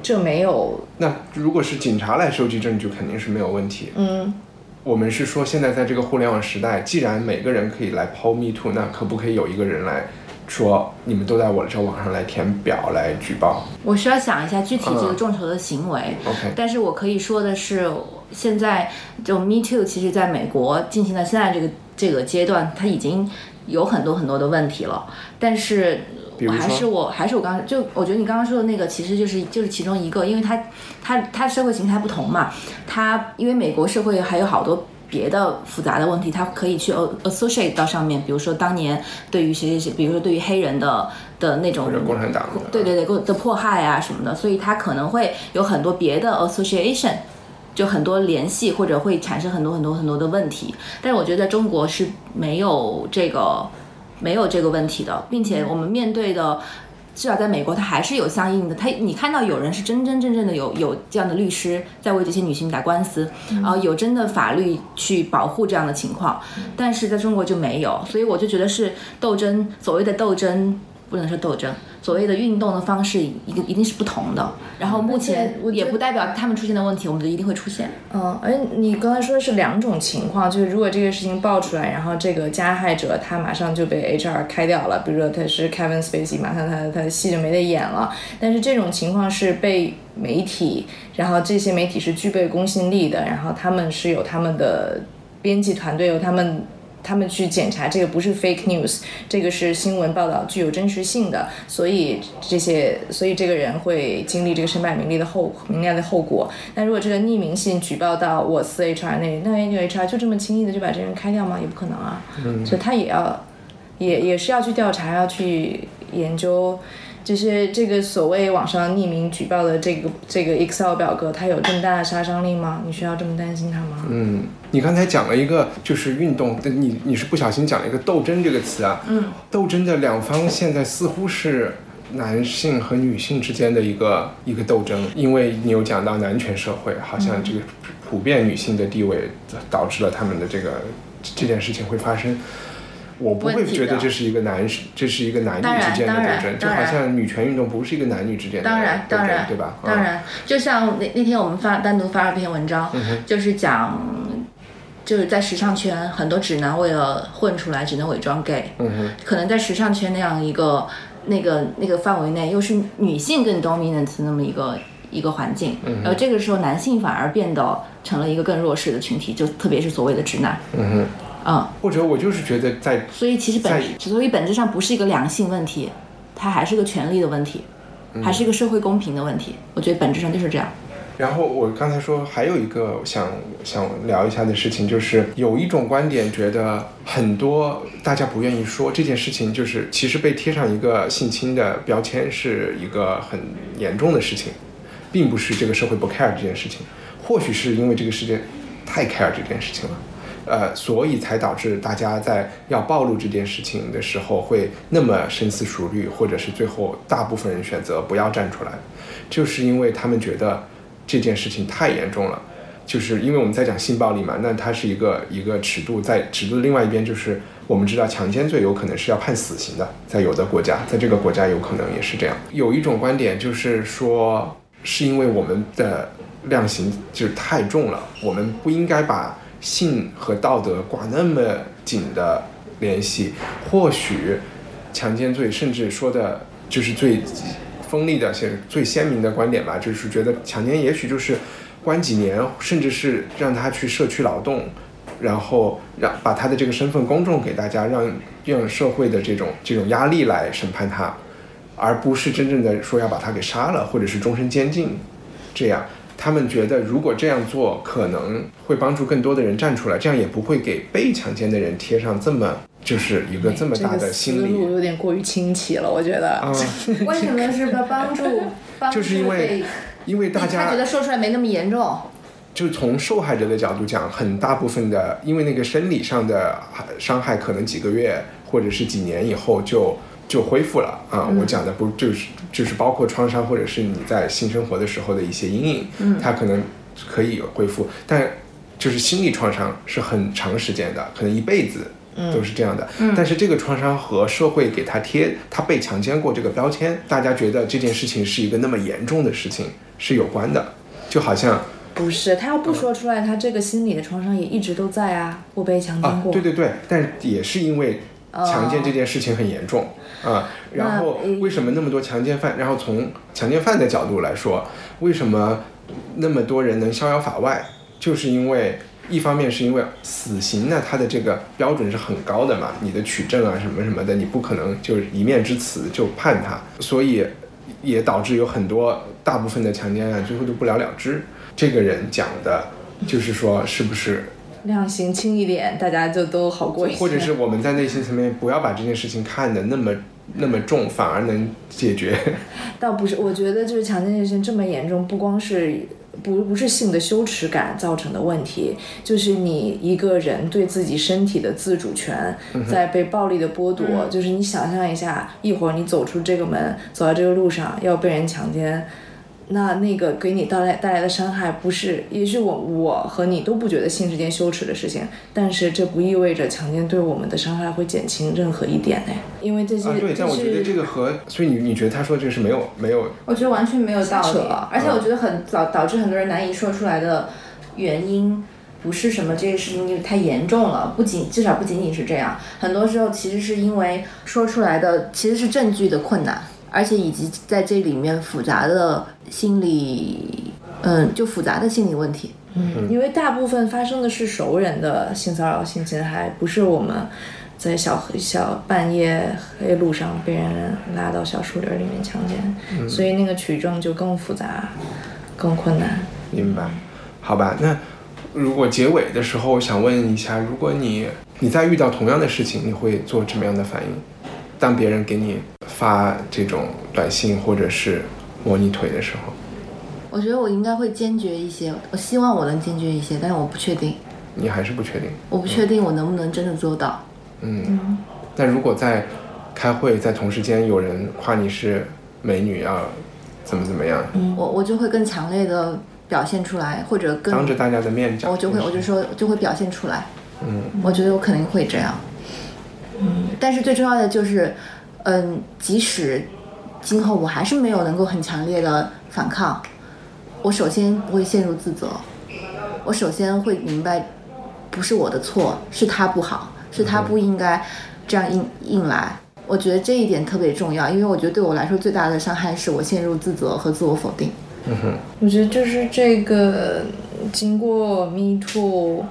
这没有。那如果是警察来收集证据，肯定是没有问题。嗯，我们是说，现在在这个互联网时代，既然每个人可以来抛 me too，那可不可以有一个人来说，你们都在我的这网上来填表来举报？我需要想一下具体这个众筹的行为。OK。但是我可以说的是，现在就 me too，其实在美国进行到现在这个这个阶段，它已经有很多很多的问题了。但是。还是我还是我刚就我觉得你刚刚说的那个其实就是就是其中一个，因为它它它社会形态不同嘛，它因为美国社会还有好多别的复杂的问题，它可以去 associate 到上面，比如说当年对于谁谁谁，比如说对于黑人的的那种共产党，对对对的迫害啊什么的，所以它可能会有很多别的 association，就很多联系或者会产生很多很多很多的问题，但是我觉得在中国是没有这个。没有这个问题的，并且我们面对的，至少在美国，它还是有相应的。它你看到有人是真真正正的有有这样的律师在为这些女性打官司，啊，有真的法律去保护这样的情况，但是在中国就没有，所以我就觉得是斗争，所谓的斗争不能说斗争。所谓的运动的方式，一个一定是不同的。然后目前也不代表他们出现的问题，我们就一定会出现。嗯，而你刚才说的是两种情况，就是如果这个事情爆出来，然后这个加害者他马上就被 HR 开掉了，比如说他是 Kevin Spacey，马上他他的戏就没得演了。但是这种情况是被媒体，然后这些媒体是具备公信力的，然后他们是有他们的编辑团队，有他们。他们去检查这个不是 fake news，这个是新闻报道，具有真实性的，所以这些，所以这个人会经历这个身败名裂的后名裂的后果。那如果这个匿名信举报到我司 HR 那，那 HR 就这么轻易的就把这人开掉吗？也不可能啊。嗯。所以他也要，也也是要去调查，要去研究就是这个所谓网上匿名举报的这个这个 Excel 表格，它有这么大的杀伤力吗？你需要这么担心它吗？嗯，你刚才讲了一个就是运动，你你是不小心讲了一个斗争这个词啊。嗯，斗争的两方现在似乎是男性和女性之间的一个一个斗争，因为你有讲到男权社会，好像这个普遍女性的地位导致了他们的这个这件事情会发生。我不会觉得这是一个男，这是一个男女之间的斗争，就好像女权运动不是一个男女之间的当然，当然，对吧？当然，就像那那天我们发单独发了篇文章，就是讲，就是在时尚圈，很多直男为了混出来，只能伪装 gay。嗯哼。可能在时尚圈那样一个那个那个范围内，又是女性更 dominant 那么一个一个环境，然后这个时候男性反而变得成了一个更弱势的群体，就特别是所谓的直男。嗯哼。嗯，或者我就是觉得在，所以其实本所以本质上不是一个良性问题，它还是个权利的问题，还是一个社会公平的问题。我觉得本质上就是这样。然后我刚才说还有一个想想聊一下的事情，就是有一种观点觉得很多大家不愿意说这件事情，就是其实被贴上一个性侵的标签是一个很严重的事情，并不是这个社会不 care 这件事情，或许是因为这个世界太 care 这件事情了。呃，所以才导致大家在要暴露这件事情的时候会那么深思熟虑，或者是最后大部分人选择不要站出来，就是因为他们觉得这件事情太严重了。就是因为我们在讲性暴力嘛，那它是一个一个尺度，在尺度的另外一边，就是我们知道强奸罪有可能是要判死刑的，在有的国家，在这个国家有可能也是这样。有一种观点就是说，是因为我们的量刑就是太重了，我们不应该把。性和道德挂那么紧的联系，或许强奸罪甚至说的就是最锋利的、些最鲜明的观点吧，就是觉得强奸也许就是关几年，甚至是让他去社区劳动，然后让把他的这个身份公众给大家，让让社会的这种这种压力来审判他，而不是真正的说要把他给杀了，或者是终身监禁，这样。他们觉得，如果这样做，可能会帮助更多的人站出来，这样也不会给被强奸的人贴上这么就是一个这么大的心理。有点过于清奇了，我觉得。啊。为什么是帮帮助？*laughs* 就是因为，因为大家他觉得说出来没那么严重。就从受害者的角度讲，很大部分的，因为那个生理上的伤害，可能几个月或者是几年以后就。就恢复了啊！我讲的不就是就是包括创伤或者是你在性生活的时候的一些阴影，它可能可以恢复，但就是心理创伤是很长时间的，可能一辈子都是这样的。但是这个创伤和社会给他贴他被强奸过这个标签，大家觉得这件事情是一个那么严重的事情是有关的，就好像不是他要不说出来，他这个心理的创伤也一直都在啊，我被强奸过。对对对，但也是因为。强奸这件事情很严重啊，然后为什么那么多强奸犯？然后从强奸犯的角度来说，为什么那么多人能逍遥法外？就是因为一方面是因为死刑呢，它的这个标准是很高的嘛，你的取证啊什么什么的，你不可能就是一面之词就判他，所以也导致有很多大部分的强奸案最后都不了了之。这个人讲的就是说，是不是？量刑轻一点，大家就都好过一些。或者是我们在内心层面不要把这件事情看得那么那么重，反而能解决。*laughs* 倒不是，我觉得就是强奸这件事情这么严重，不光是不不是性的羞耻感造成的问题，就是你一个人对自己身体的自主权在被暴力的剥夺。就是你想象一下，一会儿你走出这个门，走在这个路上要被人强奸。那那个给你带来带来的伤害，不是，也许我我和你都不觉得性是件羞耻的事情，但是这不意味着强奸对我们的伤害会减轻任何一点呢？因为这些对，但我觉得这个和，所以你你觉得他说这个是没有没有？我觉得完全没有道理，而且我觉得很导导致很多人难以说出来的原因，不是什么这个事情太严重了，不仅至少不仅仅是这样，很多时候其实是因为说出来的其实是证据的困难。而且以及在这里面复杂的心理，嗯，就复杂的心理问题。嗯，因为大部分发生的是熟人的性骚扰、性侵害，不是我们在小小半夜黑路上被人拉到小树林里面强奸，所以那个取证就更复杂、更困难。明白？好吧，那如果结尾的时候我想问一下，如果你你在遇到同样的事情，你会做什么样的反应？当别人给你发这种短信或者是摸你腿的时候，我觉得我应该会坚决一些，我希望我能坚决一些，但是我不确定。你还是不确定？我不确定我能不能真的做到。嗯，但如果在开会在同事间有人夸你是美女啊，怎么怎么样？我我就会更强烈的表现出来，或者更当着大家的面讲，我就会我就说就会表现出来。嗯，我觉得我肯定会这样。嗯，但是最重要的就是，嗯，即使今后我还是没有能够很强烈的反抗，我首先不会陷入自责，我首先会明白，不是我的错，是他不好，是他不应该这样硬硬来。我觉得这一点特别重要，因为我觉得对我来说最大的伤害是我陷入自责和自我否定。嗯哼，我觉得就是这个经过 Me Too，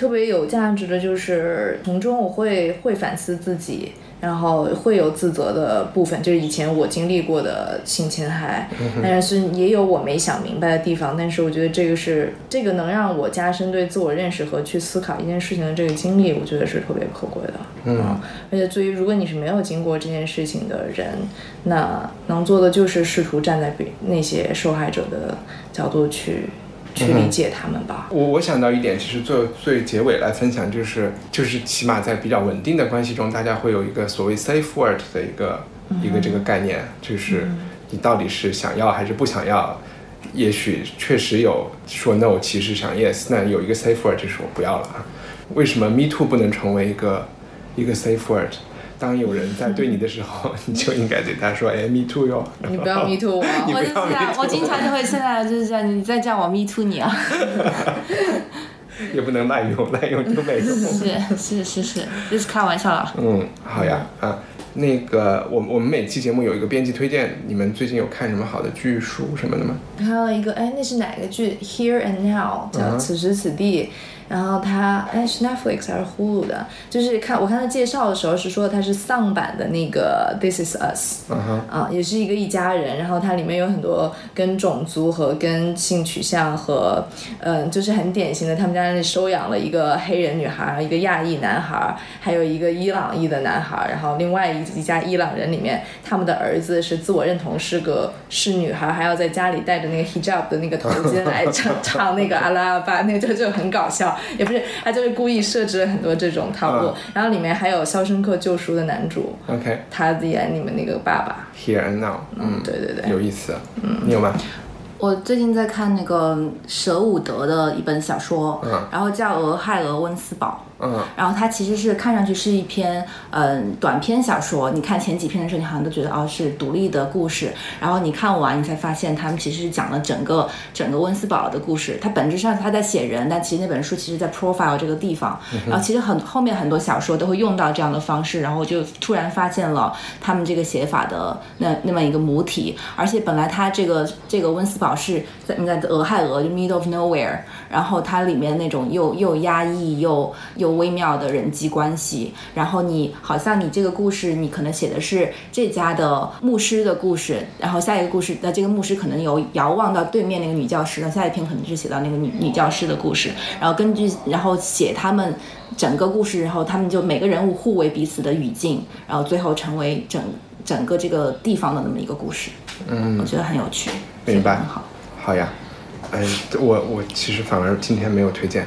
特别有价值的就是从中我会会反思自己。然后会有自责的部分，就是以前我经历过的性侵害，但是也有我没想明白的地方。但是我觉得这个是这个能让我加深对自我认识和去思考一件事情的这个经历，我觉得是特别可贵的。嗯，而且对于如果你是没有经过这件事情的人，那能做的就是试图站在比那些受害者的角度去。去理解他们吧。我我想到一点，其实最最结尾来分享，就是就是起码在比较稳定的关系中，大家会有一个所谓 safe word 的一个一个这个概念，就是你到底是想要还是不想要。也许确实有说 no，其实想 yes，那有一个 safe word 就是我不要了啊。为什么 me too 不能成为一个一个 safe word？当有人在对你的时候，*laughs* 你就应该对他说：“哎，me too 哟。*laughs* ”你不要 me too 我。*laughs* 我就这样，我经常就会现在就是这样，你再叫我 me too 你啊。也不能滥用，滥用就没用。是是是是，这是开玩笑了。嗯，好呀啊，那个我我们每期节目有一个编辑推荐，你们最近有看什么好的剧、书什么的吗？还有一个，哎，那是哪个剧？Here and Now，叫此时此地。然后它哎是 Netflix 还是 Hulu 的？就是看我看他介绍的时候是说它是丧版的那个 This Is Us，啊，也是一个一家人。然后它里面有很多跟种族和跟性取向和嗯，就是很典型的，他们家里收养了一个黑人女孩，一个亚裔男孩，还有一个伊朗裔的男孩。然后另外一一家伊朗人里面，他们的儿子是自我认同是个是女孩，还要在家里戴着那个 hijab 的那个头巾来唱唱那个阿拉巴，那个就就很搞笑。也不是，他就是故意设置了很多这种套路，然后里面还有《肖申克救赎》的男主，OK，他演你们那个爸爸，Here and Now，嗯，对对对，有意思，嗯，你有吗？我最近在看那个舍伍德的一本小说，嗯，然后叫《俄亥俄温斯堡》。嗯，然后它其实是看上去是一篇嗯短篇小说。你看前几篇的时候，你好像都觉得哦是独立的故事。然后你看完，你才发现他们其实是讲了整个整个温斯堡的故事。它本质上他在写人，但其实那本书其实在 profile 这个地方。然后其实很后面很多小说都会用到这样的方式。然后就突然发现了他们这个写法的那那么一个母体。而且本来它这个这个温斯堡是在在俄亥俄就 middle of nowhere。然后它里面那种又又压抑又又微妙的人际关系，然后你好像你这个故事，你可能写的是这家的牧师的故事，然后下一个故事，那这个牧师可能有遥望到对面那个女教师，那下一篇可能是写到那个女女教师的故事，然后根据然后写他们整个故事，然后他们就每个人物互为彼此的语境，然后最后成为整整个这个地方的那么一个故事。嗯，我觉得很有趣，明白，很好，好呀，哎，我我其实反而今天没有推荐。